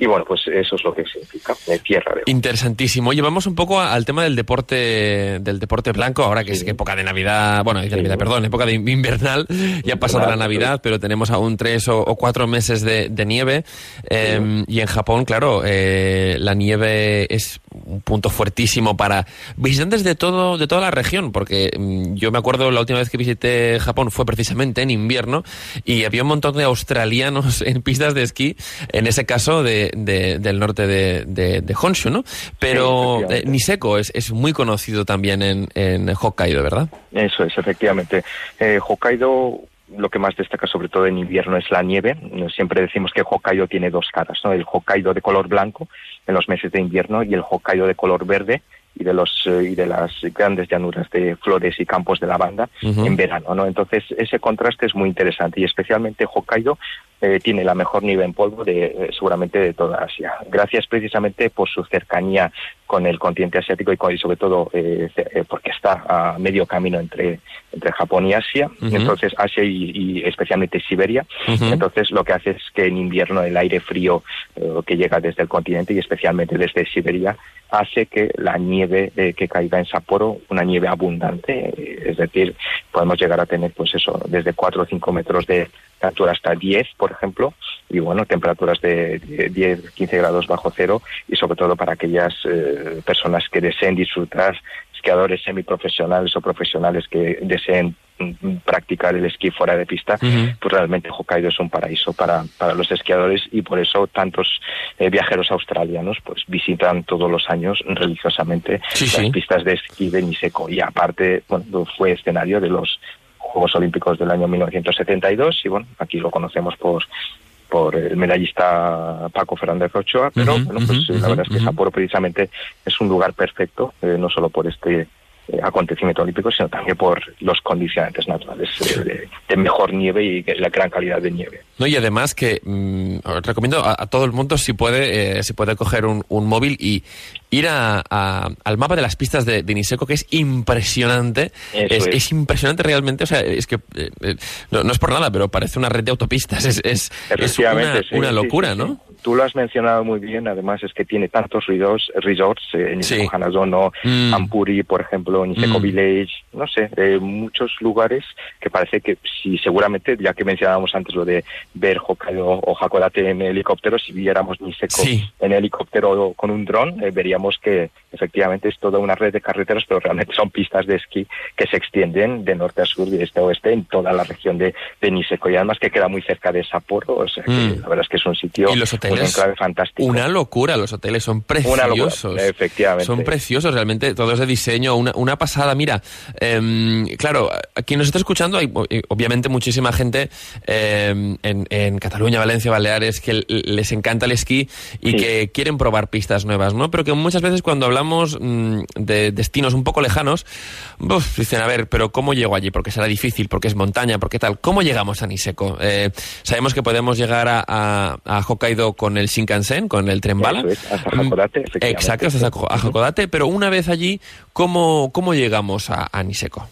Y bueno, pues eso es lo que significa de tierra de Interesantísimo. Llevamos un poco al tema del deporte del deporte blanco, ahora que es época de Navidad, bueno, de Navidad, perdón, época de invernal, ya ha pasado la Navidad, pero tenemos aún tres o, cuatro meses de, nieve. Em, y en Japón, claro, eh, la nieve es un punto fuertísimo para visitantes de todo de toda la región, porque mm, yo me acuerdo la última vez que visité Japón fue precisamente en invierno y había un montón de australianos en pistas de esquí, en ese caso de del norte de, de, Honshu, ¿no? Pero eh, Niseko es, es muy conocido también en, en Hokkaido, ¿verdad? Eso es, efectivamente. Eh, Hokkaido lo que más destaca sobre todo en invierno es la nieve. Siempre decimos que Hokkaido tiene dos caras, ¿no? El Hokkaido de color blanco en los meses de invierno y el Hokkaido de color verde y de los eh, y de las grandes llanuras de flores y campos de lavanda en verano, ¿no? Entonces ese contraste es muy interesante y especialmente Hokkaido eh, tiene la mejor nieve en polvo de eh, seguramente de toda Asia. Gracias precisamente por su cercanía con el continente asiático y, sobre todo porque está a medio camino entre entre Japón y Asia, entonces Asia y, especialmente Siberia. Entonces lo que hace es que en invierno el aire frío que llega desde el continente y especialmente desde Siberia hace que la nieve eh, que caiga en Sapporo, una nieve abundante, eh, es decir, podemos llegar a tener pues eso, desde 4 o 5 metros de altura hasta 10, por ejemplo, y bueno, temperaturas de 10, 15 grados bajo cero, y sobre todo para aquellas eh, personas que deseen disfrutar esquiadores semiprofesionales o profesionales que deseen mm, practicar el esquí fuera de pista, pues realmente Hokkaido es un paraíso para, para los esquiadores y por eso tantos eh, viajeros australianos pues visitan todos los años religiosamente las pistas de esquí de Niseko y aparte bueno, fue escenario de los Juegos Olímpicos del año 1972 y bueno, aquí lo conocemos por por el medallista Paco Fernández Ochoa, pero bueno, pues la verdad es que Sapporo precisamente es un lugar perfecto, eh, no solo por este acontecimiento olímpico, sino también por los condicionantes naturales eh, de, mejor nieve y la gran calidad de nieve. No, y además que mm, recomiendo a, todo el mundo si puede, si puede coger un, móvil y ir a, al mapa de las pistas de, de que es impresionante. Es, impresionante realmente, o sea, es que no, es por nada, pero parece una red de autopistas, es, es, una, una, locura, ¿no? Tú lo has mencionado muy bien, además es que tiene tantos resorts, eh, Niseko Hanazono, mm. Ampuri, por ejemplo, Niseko mm. Village, no sé, eh, muchos lugares que parece que si seguramente, ya que mencionábamos antes lo de ver Hokkaido o Hakodate en helicóptero, si viéramos Niseko en helicóptero con un dron, eh, veríamos que efectivamente es toda una red de carreteras, pero realmente son pistas de esquí que se extienden de norte a sur, de este a oeste, en toda la región de, de Niseko, y además que queda muy cerca de Sapporo, o sea que mm. la verdad es que es un sitio una locura, los hoteles son preciosos. efectivamente. Son preciosos, realmente, todos de diseño, una, una pasada. Mira, em, claro, quien nos está escuchando, hay obviamente muchísima gente em, en, en, Cataluña, Valencia, Baleares, que les encanta el esquí y que quieren probar pistas nuevas, ¿no? Pero que muchas veces cuando hablamos mm, de destinos un poco lejanos, dicen, a ver, pero ¿cómo llego allí? Porque será difícil, porque es montaña, porque tal. ¿Cómo llegamos a Niseko? Eh, sabemos que podemos llegar a, a, a Hokkaido con el Shinkansen, con el tren bala. hasta Hakodate, mm, Exacto, hasta Hakodate, pero una vez allí, ¿cómo, cómo llegamos a, a Niseko?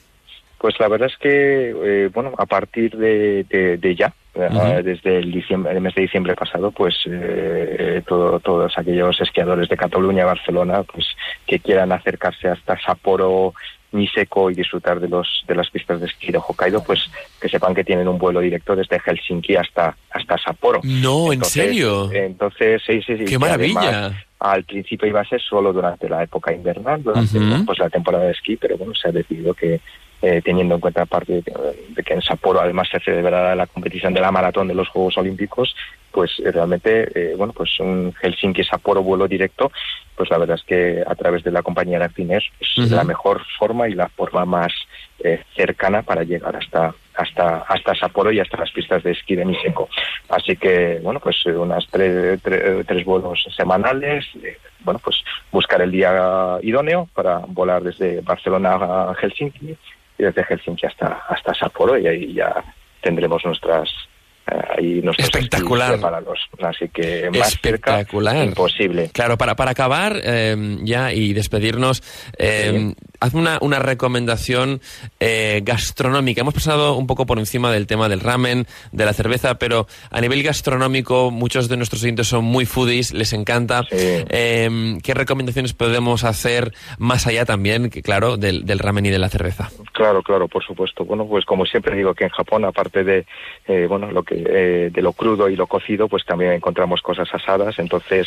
Pues la verdad es que, eh, bueno, a partir de, de, ya, eh, desde el, diciembre, el mes de diciembre pasado, pues eh, todo, todos aquellos esquiadores de Cataluña, Barcelona, pues que quieran acercarse hasta Sapporo, Niseko y disfrutar de los de las pistas de esquí de Hokkaido, pues que sepan que tienen un vuelo directo desde Helsinki hasta hasta Sapporo. No, ¿en serio? Entonces, sí, sí, sí. ¡Qué maravilla! al principio iba a ser solo durante la época invernal, durante pues, la temporada de esquí, pero bueno, se ha decidido que eh, teniendo en cuenta aparte de, que en Sapporo además se celebrará la competición de la maratón de los Juegos Olímpicos, pues eh, realmente, eh, bueno, pues un Helsinki-Sapporo vuelo directo, pues la verdad es que a través de la compañía de es la mejor forma y la forma más cercana para llegar hasta hasta hasta Sapporo y hasta las pistas de esquí de Niseko. Así que, bueno, pues unas tres, tres vuelos semanales, bueno, pues buscar el día idóneo para volar desde Barcelona a Helsinki desde Helsinki hasta, hasta Sapporo y ahí ya tendremos nuestras ahí Espectacular. Así que más Espectacular. cerca imposible. Claro, para, para acabar eh, ya y despedirnos, eh, haz una, una recomendación eh, gastronómica. Hemos pasado un poco por encima del tema del ramen, de la cerveza, pero a nivel gastronómico muchos de nuestros oyentes son muy foodies, les encanta. Eh, ¿Qué recomendaciones podemos hacer más allá también, que, claro, del, del ramen y de la cerveza? Claro, claro, por supuesto. Bueno, pues como siempre digo que en Japón, aparte de eh, bueno lo que eh, de lo crudo y lo cocido, pues también encontramos cosas asadas. Entonces,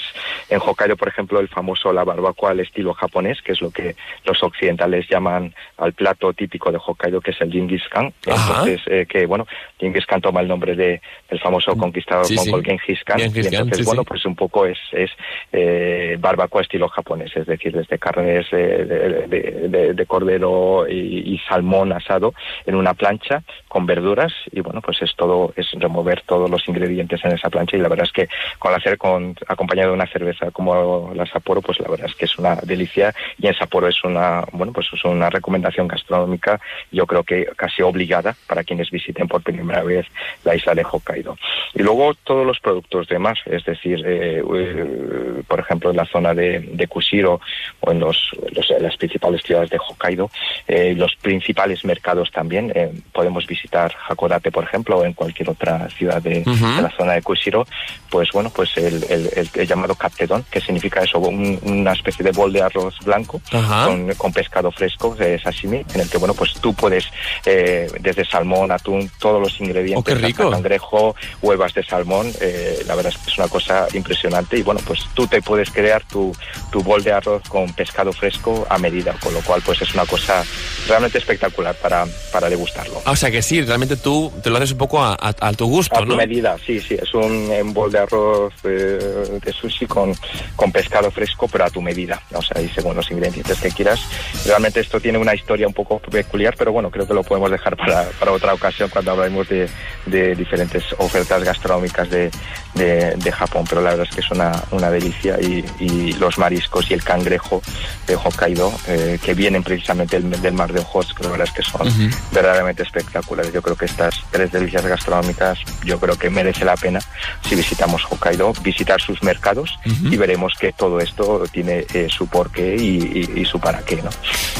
en Hokkaido, por ejemplo, el famoso la barbacoa al estilo japonés, que es lo que los occidentales llaman al plato típico de Hokkaido, que es el Genghis Khan. Entonces, eh, que bueno, Genghis Khan toma el nombre de, del famoso conquistador Sí, sí. mongol Genghis Khan. Genghis y entonces, sí, bueno, sí. pues un poco es, es eh, barbacoa estilo japonés, es decir, desde carnes eh, de, de- de- de cordero y, y salmón asado en una plancha con verduras y bueno, pues es todo, es remover todos los ingredientes en esa plancha y la verdad es que con hacer con acompañado de una cerveza como la Sapporo, pues la verdad es que es una delicia y en Sapporo es una, bueno, pues es una recomendación gastronómica, yo creo que casi obligada para quienes visiten por primera vez la isla de Hokkaido. Y luego todos los productos de mar, es decir, eh, eh, por ejemplo, en la zona de, de Kushiro o en, los, los- las principales ciudades de Hokkaido, eh, los principales mercados también. podemos visitar Hakodate, por ejemplo, o en cualquier otra ciudad de, Ujú. de la zona de Kushiro. Pues bueno, pues el, el- el- el llamado captedón, que significa eso, un- una especie de bol de arroz blanco Ajá. con, con pescado fresco de sashimi, en el que bueno, pues tú puedes eh, desde salmón, atún, todos los ingredientes, Oh, rico. cangrejo, huevas de salmón, eh, la verdad es que es una cosa impresionante y bueno, pues tú te puedes crear tu, tu bol de arroz con pescado fresco a medida, con lo cual pues es una cosa realmente espectacular para, para degustarlo. Ah, O sea que sí, realmente tú te lo haces un poco a, a- a tu gusto, A tu ¿no? medida, sí, sí, es un, eh, bol de arroz eh, de sushi con, con pescado fresco, pero a tu medida, o sea, y según los ingredientes que quieras. Realmente esto tiene una historia un poco peculiar, pero bueno, creo que lo podemos dejar para, para otra ocasión cuando hablemos de, de diferentes ofertas gastronómicas de, de, de Japón, pero la verdad es que es una, una delicia y, y los mariscos y el cangrejo de Hokkaido, eh, que vienen precisamente del, del mar de Ojotsk, que la verdad es que son verdaderamente espectaculares. Yo creo que estas tres delicias gastronómicas, yo creo que merece la pena si visitamos Hokkaido, visitar sus mercados Ujú. y veremos que todo esto tiene eh, su porqué y, y- y su para qué, ¿no?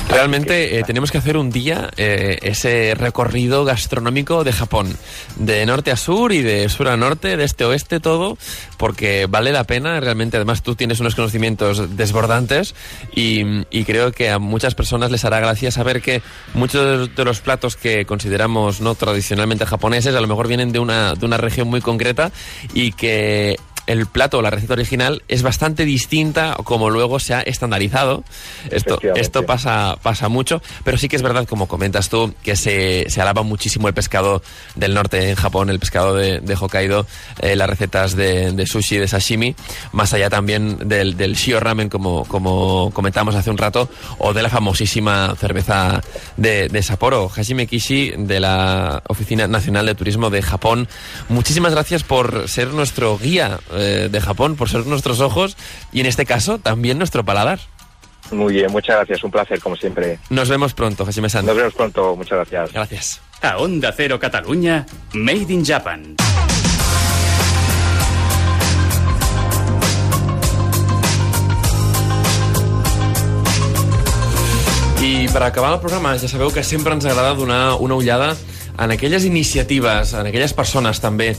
Realmente que, eh, tenemos que hacer un día eh, ese recorrido gastronómico de Japón, de norte a sur y de sur a norte, de este a oeste, todo, porque vale la pena, realmente además tú tienes unos conocimientos desbordantes y, y creo que a muchas personas les hará gracia saber que muchos de los platos que consideramos no tradicionalmente japoneses a lo mejor vienen de una, de una región muy concreta y que el plato o la receta original es bastante distinta como luego se ha estandarizado. Esto, esto pasa, pasa mucho, pero sí que es verdad, como comentas tú, que se, se alaba muchísimo el pescado del norte en Japón, el pescado de, de Hokkaido, eh, las recetas de, de sushi, de sashimi, más allá también del, del shio ramen, como, como comentamos hace un rato, o de la famosísima cerveza de, de Sapporo. Hajime Kishi, de la Oficina Nacional de Turismo de Japón, muchísimas gracias por ser nuestro guía eh, de Japón, por ser nuestros ojos y en este caso también nuestro paladar. Muy bien, muchas gracias, un placer como siempre. Nos vemos pronto, Hajime San. Nos vemos pronto, muchas gracias. Gracias. A Onda Cero Catalunya, Made in Japan. I per acabar el programa, ja sabeu que sempre ens agrada donar una ullada en aquelles iniciatives, en aquelles persones també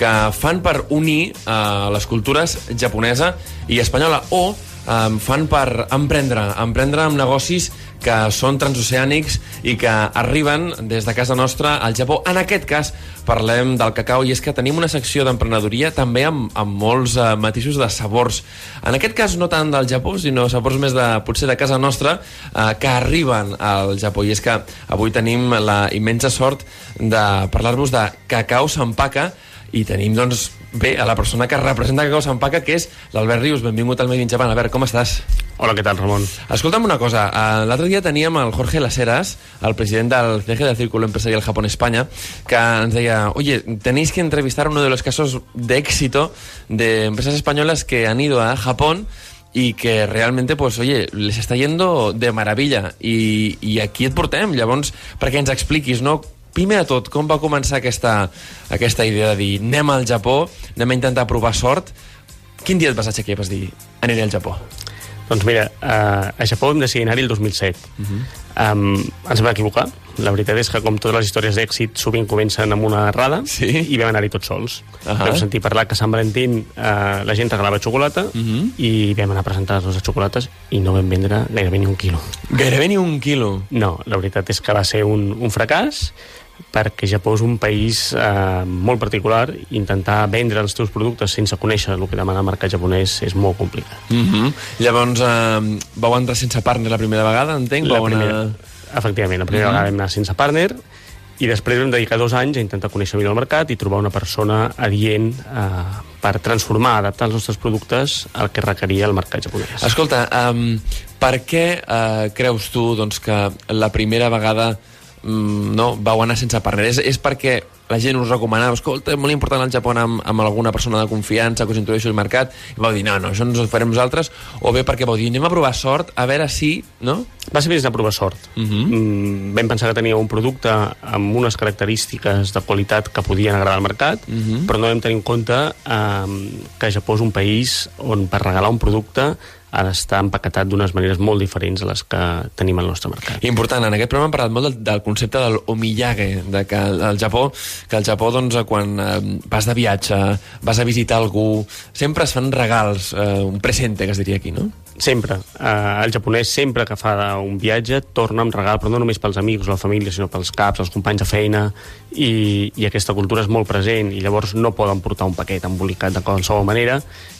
que fan per unir uh, les cultures japonesa i espanyola o um, fan per emprendre, emprendre amb negocis que són transoceànics i que arriben des de casa nostra al Japó. En aquest cas parlem del cacau i és que tenim una secció d'emprenedoria també amb, amb molts uh, matisos de sabors. En aquest cas no tant del Japó, sinó sabors més de potser de casa nostra uh, que arriben al Japó. I és que avui tenim la immensa sort de parlar-vos de cacau s'empaca i tenim, doncs, bé, a la persona que representa Cacau s'empaca, que és l'Albert Rius. Benvingut al Made in Japan. Albert, com estàs? Hola, què tal, Ramon? Escolta'm una cosa, eh, l'altre dia teníem el Jorge Laseras, el president del CG del Círculo Empresarial Japón-España, que ens deia, oye, tenéis que entrevistar uno de los casos de éxito de empresas españolas que han ido a Japón y que realmente, pues, oye, les està yendo de maravilla. I, i aquí et portem, llavors, perquè ens expliquis, no?, primer de tot, com va començar aquesta, aquesta idea de dir anem al Japó, anem a intentar provar sort. Quin dia et vas aixecar i vas dir aniré al Japó? Doncs mira, uh, a Japó vam decidir anar-hi el 2007. Uh -huh. um, ens vam equivocar. La veritat és que, com totes les històries d'èxit, sovint comencen amb una errada Sí? i vam anar-hi tots sols. Uh. -huh. Vam sentir parlar que a Sant Valentín uh, la gent regalava xocolata uh -huh. i vam anar a presentar les xocolates i no vam vendre gairebé ni un quilo. Gairebé ni un quilo. No, la veritat és que va ser un, un fracàs. Perquè Japó és un país eh, molt particular intentar vendre els teus productes sense conèixer el que demana el mercat japonès és molt complicat. Mm -hmm. Llavors, eh, vau entrar sense partner la primera vegada, entenc? La Vau anar- primera, efectivament, la primera Mhm. vegada vam anar sense partner i després vam dedicar dos anys a intentar conèixer millor el mercat i trobar una persona adient eh, per transformar, adaptar els nostres productes al que requeria el mercat japonès. Escolta, um, per què uh, creus tu doncs, que la primera vegada um, no, vau anar sense partner? És, és perquè la gent us recomanava, escolta, és molt important al Japó amb, amb alguna persona de confiança que us introdueixi al mercat, i vau dir, no, no, això ens ho farem nosaltres, o bé perquè vau dir, anem a provar sort, a veure si, no? Va ser més de provar sort. Uh Mhm. -huh. mm, vam pensar que tenia un producte amb unes característiques de qualitat que podien agradar al mercat, uh Mhm. -huh. però no vam tenir en compte eh, que Japó és un país on per regalar un producte d'estar empaquetat d'unes maneres molt diferents a les que tenim al nostre mercat. Important, en aquest programa hem parlat molt del, del concepte del omiyage, de que al Japó, que al Japó doncs, quan eh, vas de viatge, vas a visitar algú, sempre es fan regals, eh, un presente, que es diria aquí, no? Sempre. Eh, el japonès sempre que fa un viatge torna amb regal, però no només pels amics la família, sinó pels caps, els companys de feina, i, i aquesta cultura és molt present, i llavors no poden portar un paquet embolicat de qualsevol manera,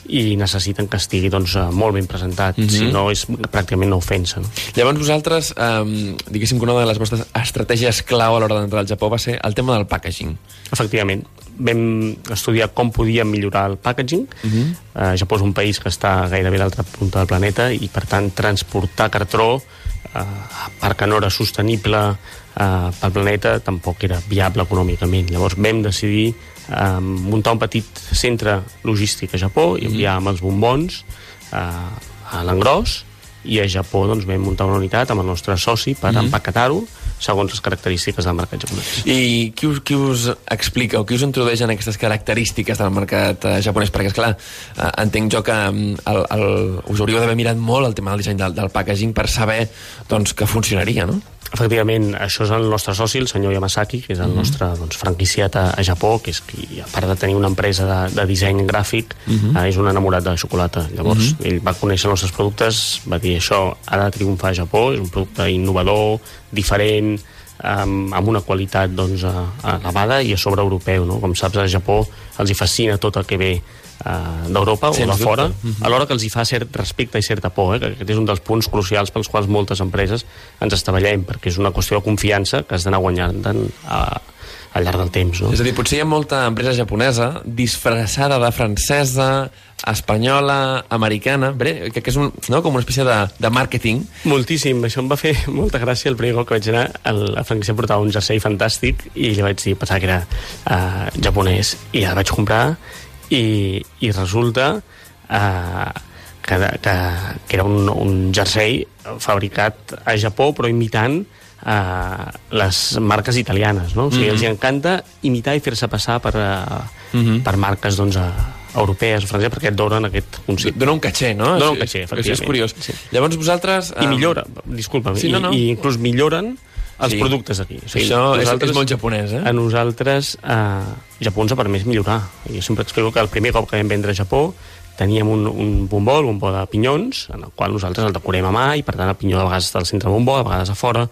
i necessiten que estigui doncs, eh, molt ben presentat, mm -hmm. si no és pràcticament una ofensa. No? Llavors vosaltres, eh, diguéssim que una de les vostres estratègies clau a l'hora d'entrar al Japó va ser el tema del packaging. Efectivament. Vam estudiar com podíem millorar el packaging. Uh -huh. uh, Japó és un país que està gairebé a l'altra punta del planeta i, per tant, transportar cartró uh, perquè no era sostenible uh, pel planeta tampoc era viable econòmicament. Llavors vam decidir uh, muntar un petit centre logístic a Japó i enviar amb els bombons uh, a l'engròs i a Japó doncs, vam muntar una unitat amb el nostre soci per uh -huh. empaquetar-ho segons les característiques del mercat japonès. I qui us, qui us explica o qui us introdueix en aquestes característiques del mercat eh, japonès? Perquè, esclar, eh, entenc jo que mm, el, el, us hauríeu d'haver mirat molt el tema del disseny del, del packaging per saber doncs, que funcionaria, no? Efectivament, això és el nostre soci, el senyor Yamasaki, que és el mm -hmm. nostre doncs, franquiciat a, a Japó, que és qui, a part de tenir una empresa de, de disseny gràfic, mm -hmm. eh, és un enamorat de la xocolata. Llavors, mm -hmm. ell va conèixer els nostres productes, va dir això ha de triomfar a Japó, és un producte innovador, diferent, amb, amb una qualitat doncs, elevada i a sobre europeu. No? Com saps, a Japó els hi fascina tot el que ve uh, d'Europa o de fora, dubte. uh -huh. alhora que els hi fa cert respecte i certa por, eh? que aquest és un dels punts crucials pels quals moltes empreses ens estavellem, perquè és una qüestió de confiança que has d'anar guanyant a, al llarg del temps. No? És a dir, potser hi ha molta empresa japonesa disfressada de francesa, espanyola, americana, bé, que, que és un, no, com una espècie de, de màrqueting. Moltíssim, això em va fer molta gràcia el primer cop que vaig anar, el, la franquícia portava un jersei fantàstic i li vaig dir, pensava que era uh, japonès, i el vaig comprar i, i resulta uh, que, que, que era un, un jersei fabricat a Japó però imitant uh, les marques italianes, no? O sigui, mm -hmm. els hi encanta imitar i fer-se passar per, uh, mm -hmm. per marques, doncs, uh, europees, franceses, perquè et donen aquest concepte. Dona un caché, no? Dona un caché, Això és efectivament. curiós. Sí. Llavors vosaltres... I eh, millora, disculpa'm, Sí, no, no. I, i inclús milloren els Sí. productes aquí. O Això és- és molt japonès, eh? A nosaltres, eh, Japó ens ha permès millorar. Jo sempre explico que el primer cop que vam vendre a Japó teníem un, un bombó, el bombó de pinyons, en el qual nosaltres el decorem a mà i per tant el pinyó de vegades està al centre del bombó, de vegades a fora,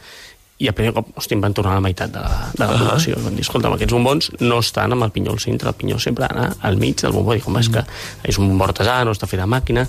i el primer cop, hosti, em van tornar la meitat de la, de la Ah. producció. Van dir, escolta, aquests bombons no estan amb el pinyó al centre, el pinyó sempre ha d'anar al mig del bombó. Dic, home, és que és un bombó artesà, no està fet a màquina,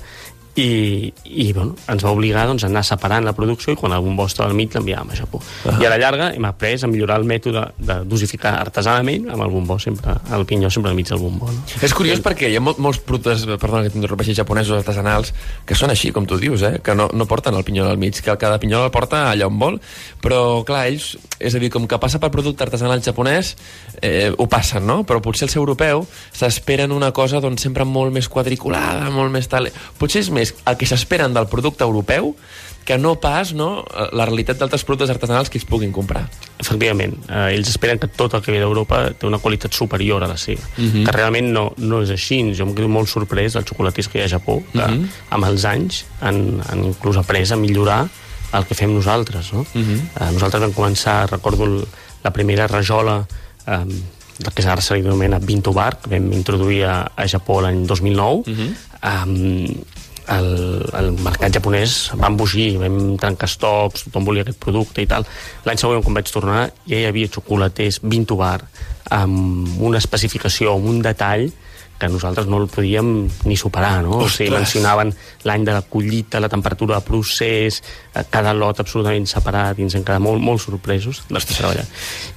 i, i bueno, ens va obligar doncs, a anar separant la producció i quan bombó estava al mig l'enviàvem a Japó. I a la llarga hem après a millorar el mètode de dosificar artesanament amb el bombó sempre, el pinyó sempre al mig del bombó. No? És curiós perquè hi ha mol, molts productes, perdona que t'interrompeixi, japonesos artesanals, que són així, com tu dius, eh? que no, no porten el pinyol al mig, que cada pinyol el porta allà on vol, però clar, ells, és a dir, com que passa per producte artesanal japonès, eh, ho passen, no? Però potser el seu europeu s'esperen una cosa doncs, sempre molt més quadriculada, molt més tal... Potser és més el que s'esperen del producte europeu que no pas no, la realitat d'altres productes artesanals que ells puguin comprar. Efectivament, eh, ells esperen que tot el que ve d'Europa té una qualitat superior a la seva, uh -huh. que realment no, no és així. Jo em quedo molt sorprès dels xocolaters que hi ha a Japó, que uh -huh. amb els anys han, han inclús après a millorar el que fem nosaltres. No? Uh -huh. eh, nosaltres vam començar, recordo el, la primera rajola eh, del que ara Bintu Bar, que vam introduir a, a Japó l'any 2009, uh -huh. eh, el, el mercat japonès va embogir, vam trencar estocs, tothom volia aquest producte i tal. L'any següent, quan vaig tornar, ja hi havia xocolaters Vintubar amb una especificació, amb un detall que nosaltres no el podíem ni superar, no? O sigui, mencionaven l'any de la collita, la temperatura de procés, eh, cada lot absolutament separat, i ens hem quedat molt, molt sorpresos després de treballar.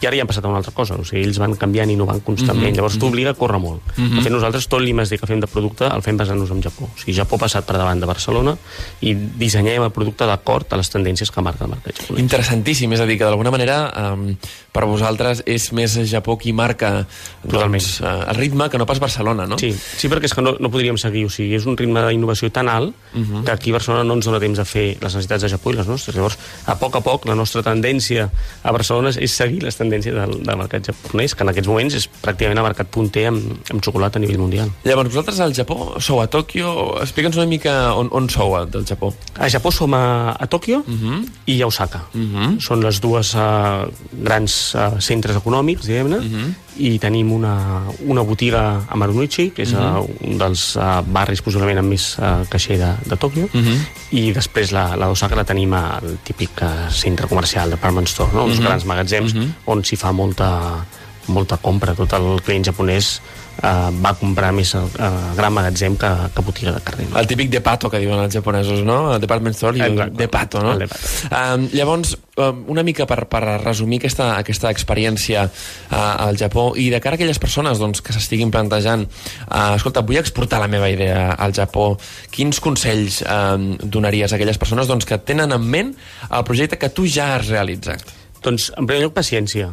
I ara ja han passat a una altra cosa, o sigui, ells van canviant i innovant constantment, mm -hmm. llavors t'obliga a córrer molt. Mm -hmm. De fet, nosaltres tot l'I+D que fem de producte el fem basant-nos en Japó. O sigui, Japó ha passat per davant de Barcelona i dissenyem el producte d'acord a les tendències que marca el mercat japonès. Interessantíssim, és a dir, que d'alguna manera um, per vosaltres és més Japó qui marca doncs, uh, el ritme que no pas Barcelona, no? Sí, sí perquè és que no, no podríem seguir, o sigui, és un ritme d'innovació tan alt uh -huh. que aquí a Barcelona no ens dona temps a fer les necessitats de Japó i les nostres. Llavors, a poc a poc, la nostra tendència a Barcelona és seguir les tendències del, del mercat japonès, que en aquests moments és pràcticament el mercat punter amb, amb xocolata a nivell mundial. Llavors, vosaltres al Japó sou a Tòquio, explica'ns una mica on, on sou del Japó. A Japó som a, a Tòquio uh -huh. i a Osaka. Uh -huh. Són les dues uh, grans uh, centres econòmics, diguem-ne, uh -huh i tenim una, una botiga a Marunouchi, que és mm -hmm. uh, un dels uh, barris possiblement amb més uh, caixer de, de Tòquio, mm -hmm. i després la, la d'Osaka la tenim al típic uh, centre comercial, department store, no? uns mm -hmm. grans magatzems mm -hmm. on s'hi fa molta, molta compra. Tot el client japonès uh, va comprar més el uh, gran magatzem que, que botiga de carrer. No? El típic de pato que diuen els japonesos, no? El department store i el de pato, no? El de pato. Um, llavors, um, una mica per, per resumir aquesta, aquesta experiència uh, al Japó i de cara a aquelles persones doncs, que s'estiguin plantejant uh, escolta, vull exportar la meva idea al Japó quins consells um, donaries a aquelles persones doncs, que tenen en ment el projecte que tu ja has realitzat? Doncs, en primer lloc, paciència.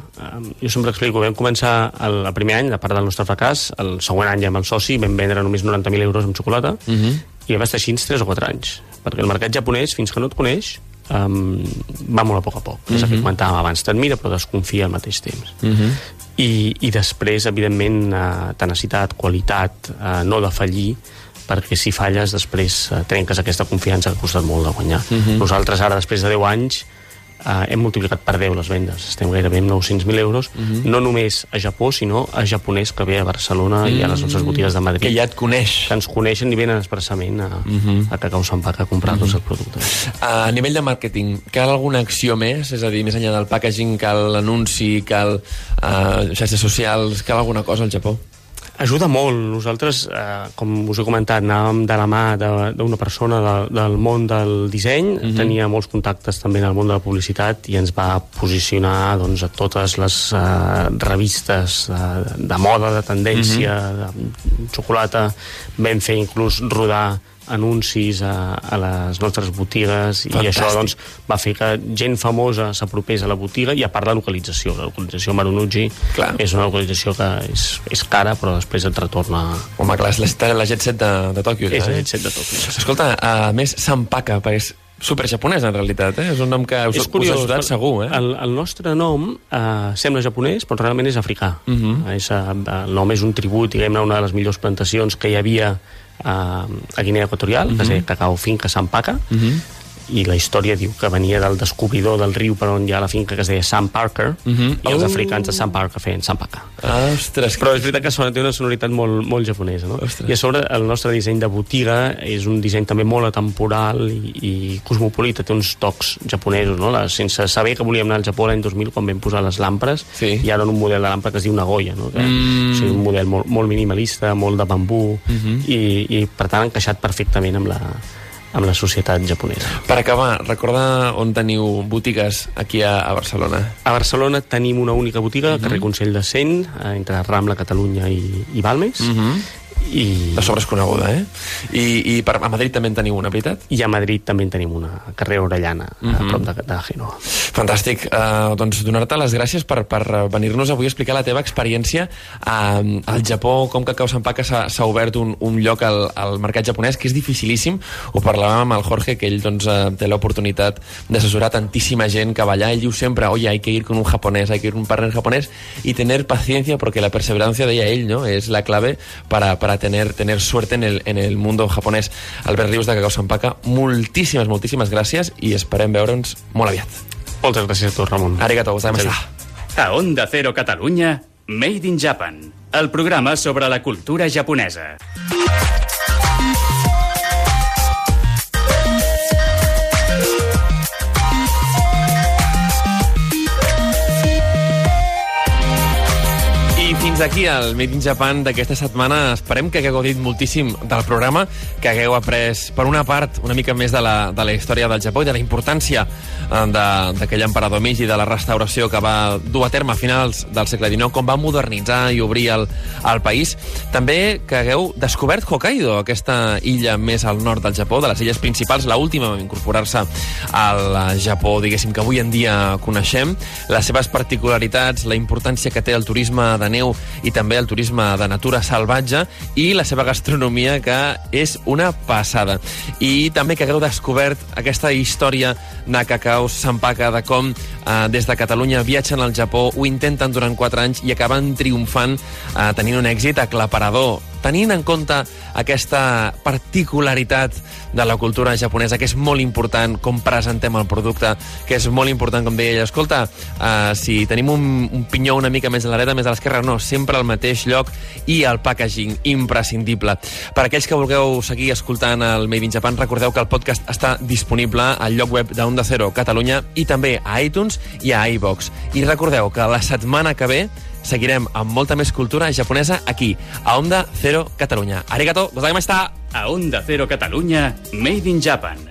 Jo sempre explico, vam començar el, el primer any, a part del nostre fracàs, el següent any amb el soci vam vendre només 90.000 euros amb xocolata, uh -huh. i vam estar així 3 o 4 anys. Perquè el mercat japonès, fins que no et coneix, um, va molt a poc a poc. Uh -huh. És el que comentàvem abans, t'admira però desconfia al mateix temps. Uh -huh. I, I després, evidentment, uh, tenacitat, qualitat, uh, no de fallir, perquè si falles després uh, trenques aquesta confiança que ha costat molt de guanyar. Uh -huh. Nosaltres ara, després de 10 anys, eh, hem multiplicat per 10 les vendes. Estem gairebé amb 900.000 euros, uh -huh. no només a Japó, sinó a japonès que ve a Barcelona uh -huh. i a les nostres botigues de Madrid. Que ja et coneix. Que ens coneixen i venen expressament a, uh -huh. a Cacau Sant Pac a comprar-nos uh -huh. el producte. A nivell de màrqueting, cal alguna acció més? És a dir, més enllà del packaging, cal l'anunci, cal uh, xarxes socials, cal alguna cosa al Japó? Ajuda molt. Nosaltres, eh, com us he comentat, anàvem de la mà d'una persona de, del món del disseny, mhm. -huh. tenia molts contactes també en el món de la publicitat i ens va posicionar doncs, a totes les eh, revistes de, de moda, de tendència, mhm. -huh. de xocolata. Vam fer inclús rodar anuncis a, a les nostres botigues Fantàstic. i això doncs, va fer que gent famosa s'apropés a la botiga i a part la localització, la localització Marunouchi clar. és una localització que és, és cara però després et retorna... Home, clar, és la, la Jet Set de, de Tòquio. És eh? la Jet Set de Tòquio. Escolta, a més, Sampaka, perquè és super japonès en realitat, eh? És un nom que us, és curiós, us ha ajudat segur, eh? El, el nostre nom eh, sembla japonès, però realment és africà. Uh mhm. -huh. és, eh, el nom és un tribut, diguem-ne, una de les millors plantacions que hi havia a, a Guinea Equatorial, uh -huh. que es deia Cacao Finca Sampaca, uh -huh i la història diu que venia del descobridor del riu per on hi ha la finca que es deia Sam Parker uh -huh. i els oh. africans de Sam Parker feien Sampaka Ostres, però és veritat que sona, té una sonoritat molt, molt japonesa no? i a sobre el nostre disseny de botiga és un disseny també molt atemporal i, i cosmopolita, té uns tocs japonesos no? la, sense saber que volíem anar al Japó l'any 2000 quan vam posar les lampres sí. i ara un model de làmpara que es diu Nagoya no? que, mm. o sigui, un model molt, molt minimalista molt de bambú uh -huh. i, i per tant encaixat perfectament amb la, amb la societat japonesa. Per acabar, recorda on teniu botigues aquí a, a Barcelona. A Barcelona tenim una única botiga, uh -huh. carrer Consell de Cent, entre Rambla, Catalunya i, i Balmes, uh -huh i... La sobra és coneguda, eh? I, i per, a Madrid també en teniu una, veritat? I a Madrid també en tenim una, a carrer Orellana, uh -huh. a mhm. prop de, de Genoa. Fantàstic. Uh, doncs donar-te les gràcies per, per venir-nos avui a explicar la teva experiència uh, al Japó, com que Cacau Sampaka s'ha obert un, un lloc al, al mercat japonès, que és dificilíssim. Ho parlàvem amb el Jorge, que ell doncs, uh, té l'oportunitat d'assessorar tantíssima gent que va allà. Ell diu sempre, oye, hay que ir con un japonès, hay que ir con un partner japonès y tener paciencia, porque la perseverancia, deia ell, no? és la clave para, para tener, tener suerte en el, en el mundo japonès. Albert Rius de Cacau Sampaca, moltíssimes, moltíssimes gràcies i esperem veure'ns molt aviat. Moltes gràcies a tu, Ramon. Arigato, gozaimashita. A Onda Cero Catalunya, Made in Japan, el programa sobre la cultura japonesa. Fins aquí el Made in Japan d'aquesta setmana. Esperem que hagueu gaudit moltíssim del programa, que hagueu après, per una part, una mica més de la, de la història del Japó i de la importància eh, d'aquell emperador Meiji, de la restauració que va dur a terme a finals del segle XIX, com va modernitzar i obrir el, el país. També que hagueu descobert Hokkaido, aquesta illa més al nord del Japó, de les illes principals, la última a incorporar-se al Japó, diguéssim, que avui en dia coneixem, les seves particularitats, la importància que té el turisme de neu i també el turisme de natura salvatge i la seva gastronomia, que és una passada. I també que hagueu descobert aquesta història de Cacao Sampaka, de com eh, des de Catalunya viatgen al Japó, ho intenten durant 4 anys i acaben triomfant, eh, tenint un èxit aclaparador tenint en compte aquesta particularitat de la cultura japonesa, que és molt important com presentem el producte, que és molt important, com deia ella, escolta, uh, si tenim un, un pinyó una mica més a la dreta, més a l'esquerra, no, sempre al mateix lloc i el packaging, imprescindible. Per aquells que vulgueu seguir escoltant el Made in Japan, recordeu que el podcast està disponible al lloc web d'Onda Cero Catalunya i també a iTunes i a iVox. I recordeu que la setmana que ve seguirem amb molta més cultura japonesa aquí, a Onda Cero Catalunya. Arigato, gozaimashita! A Onda Cero Catalunya, Made in Japan.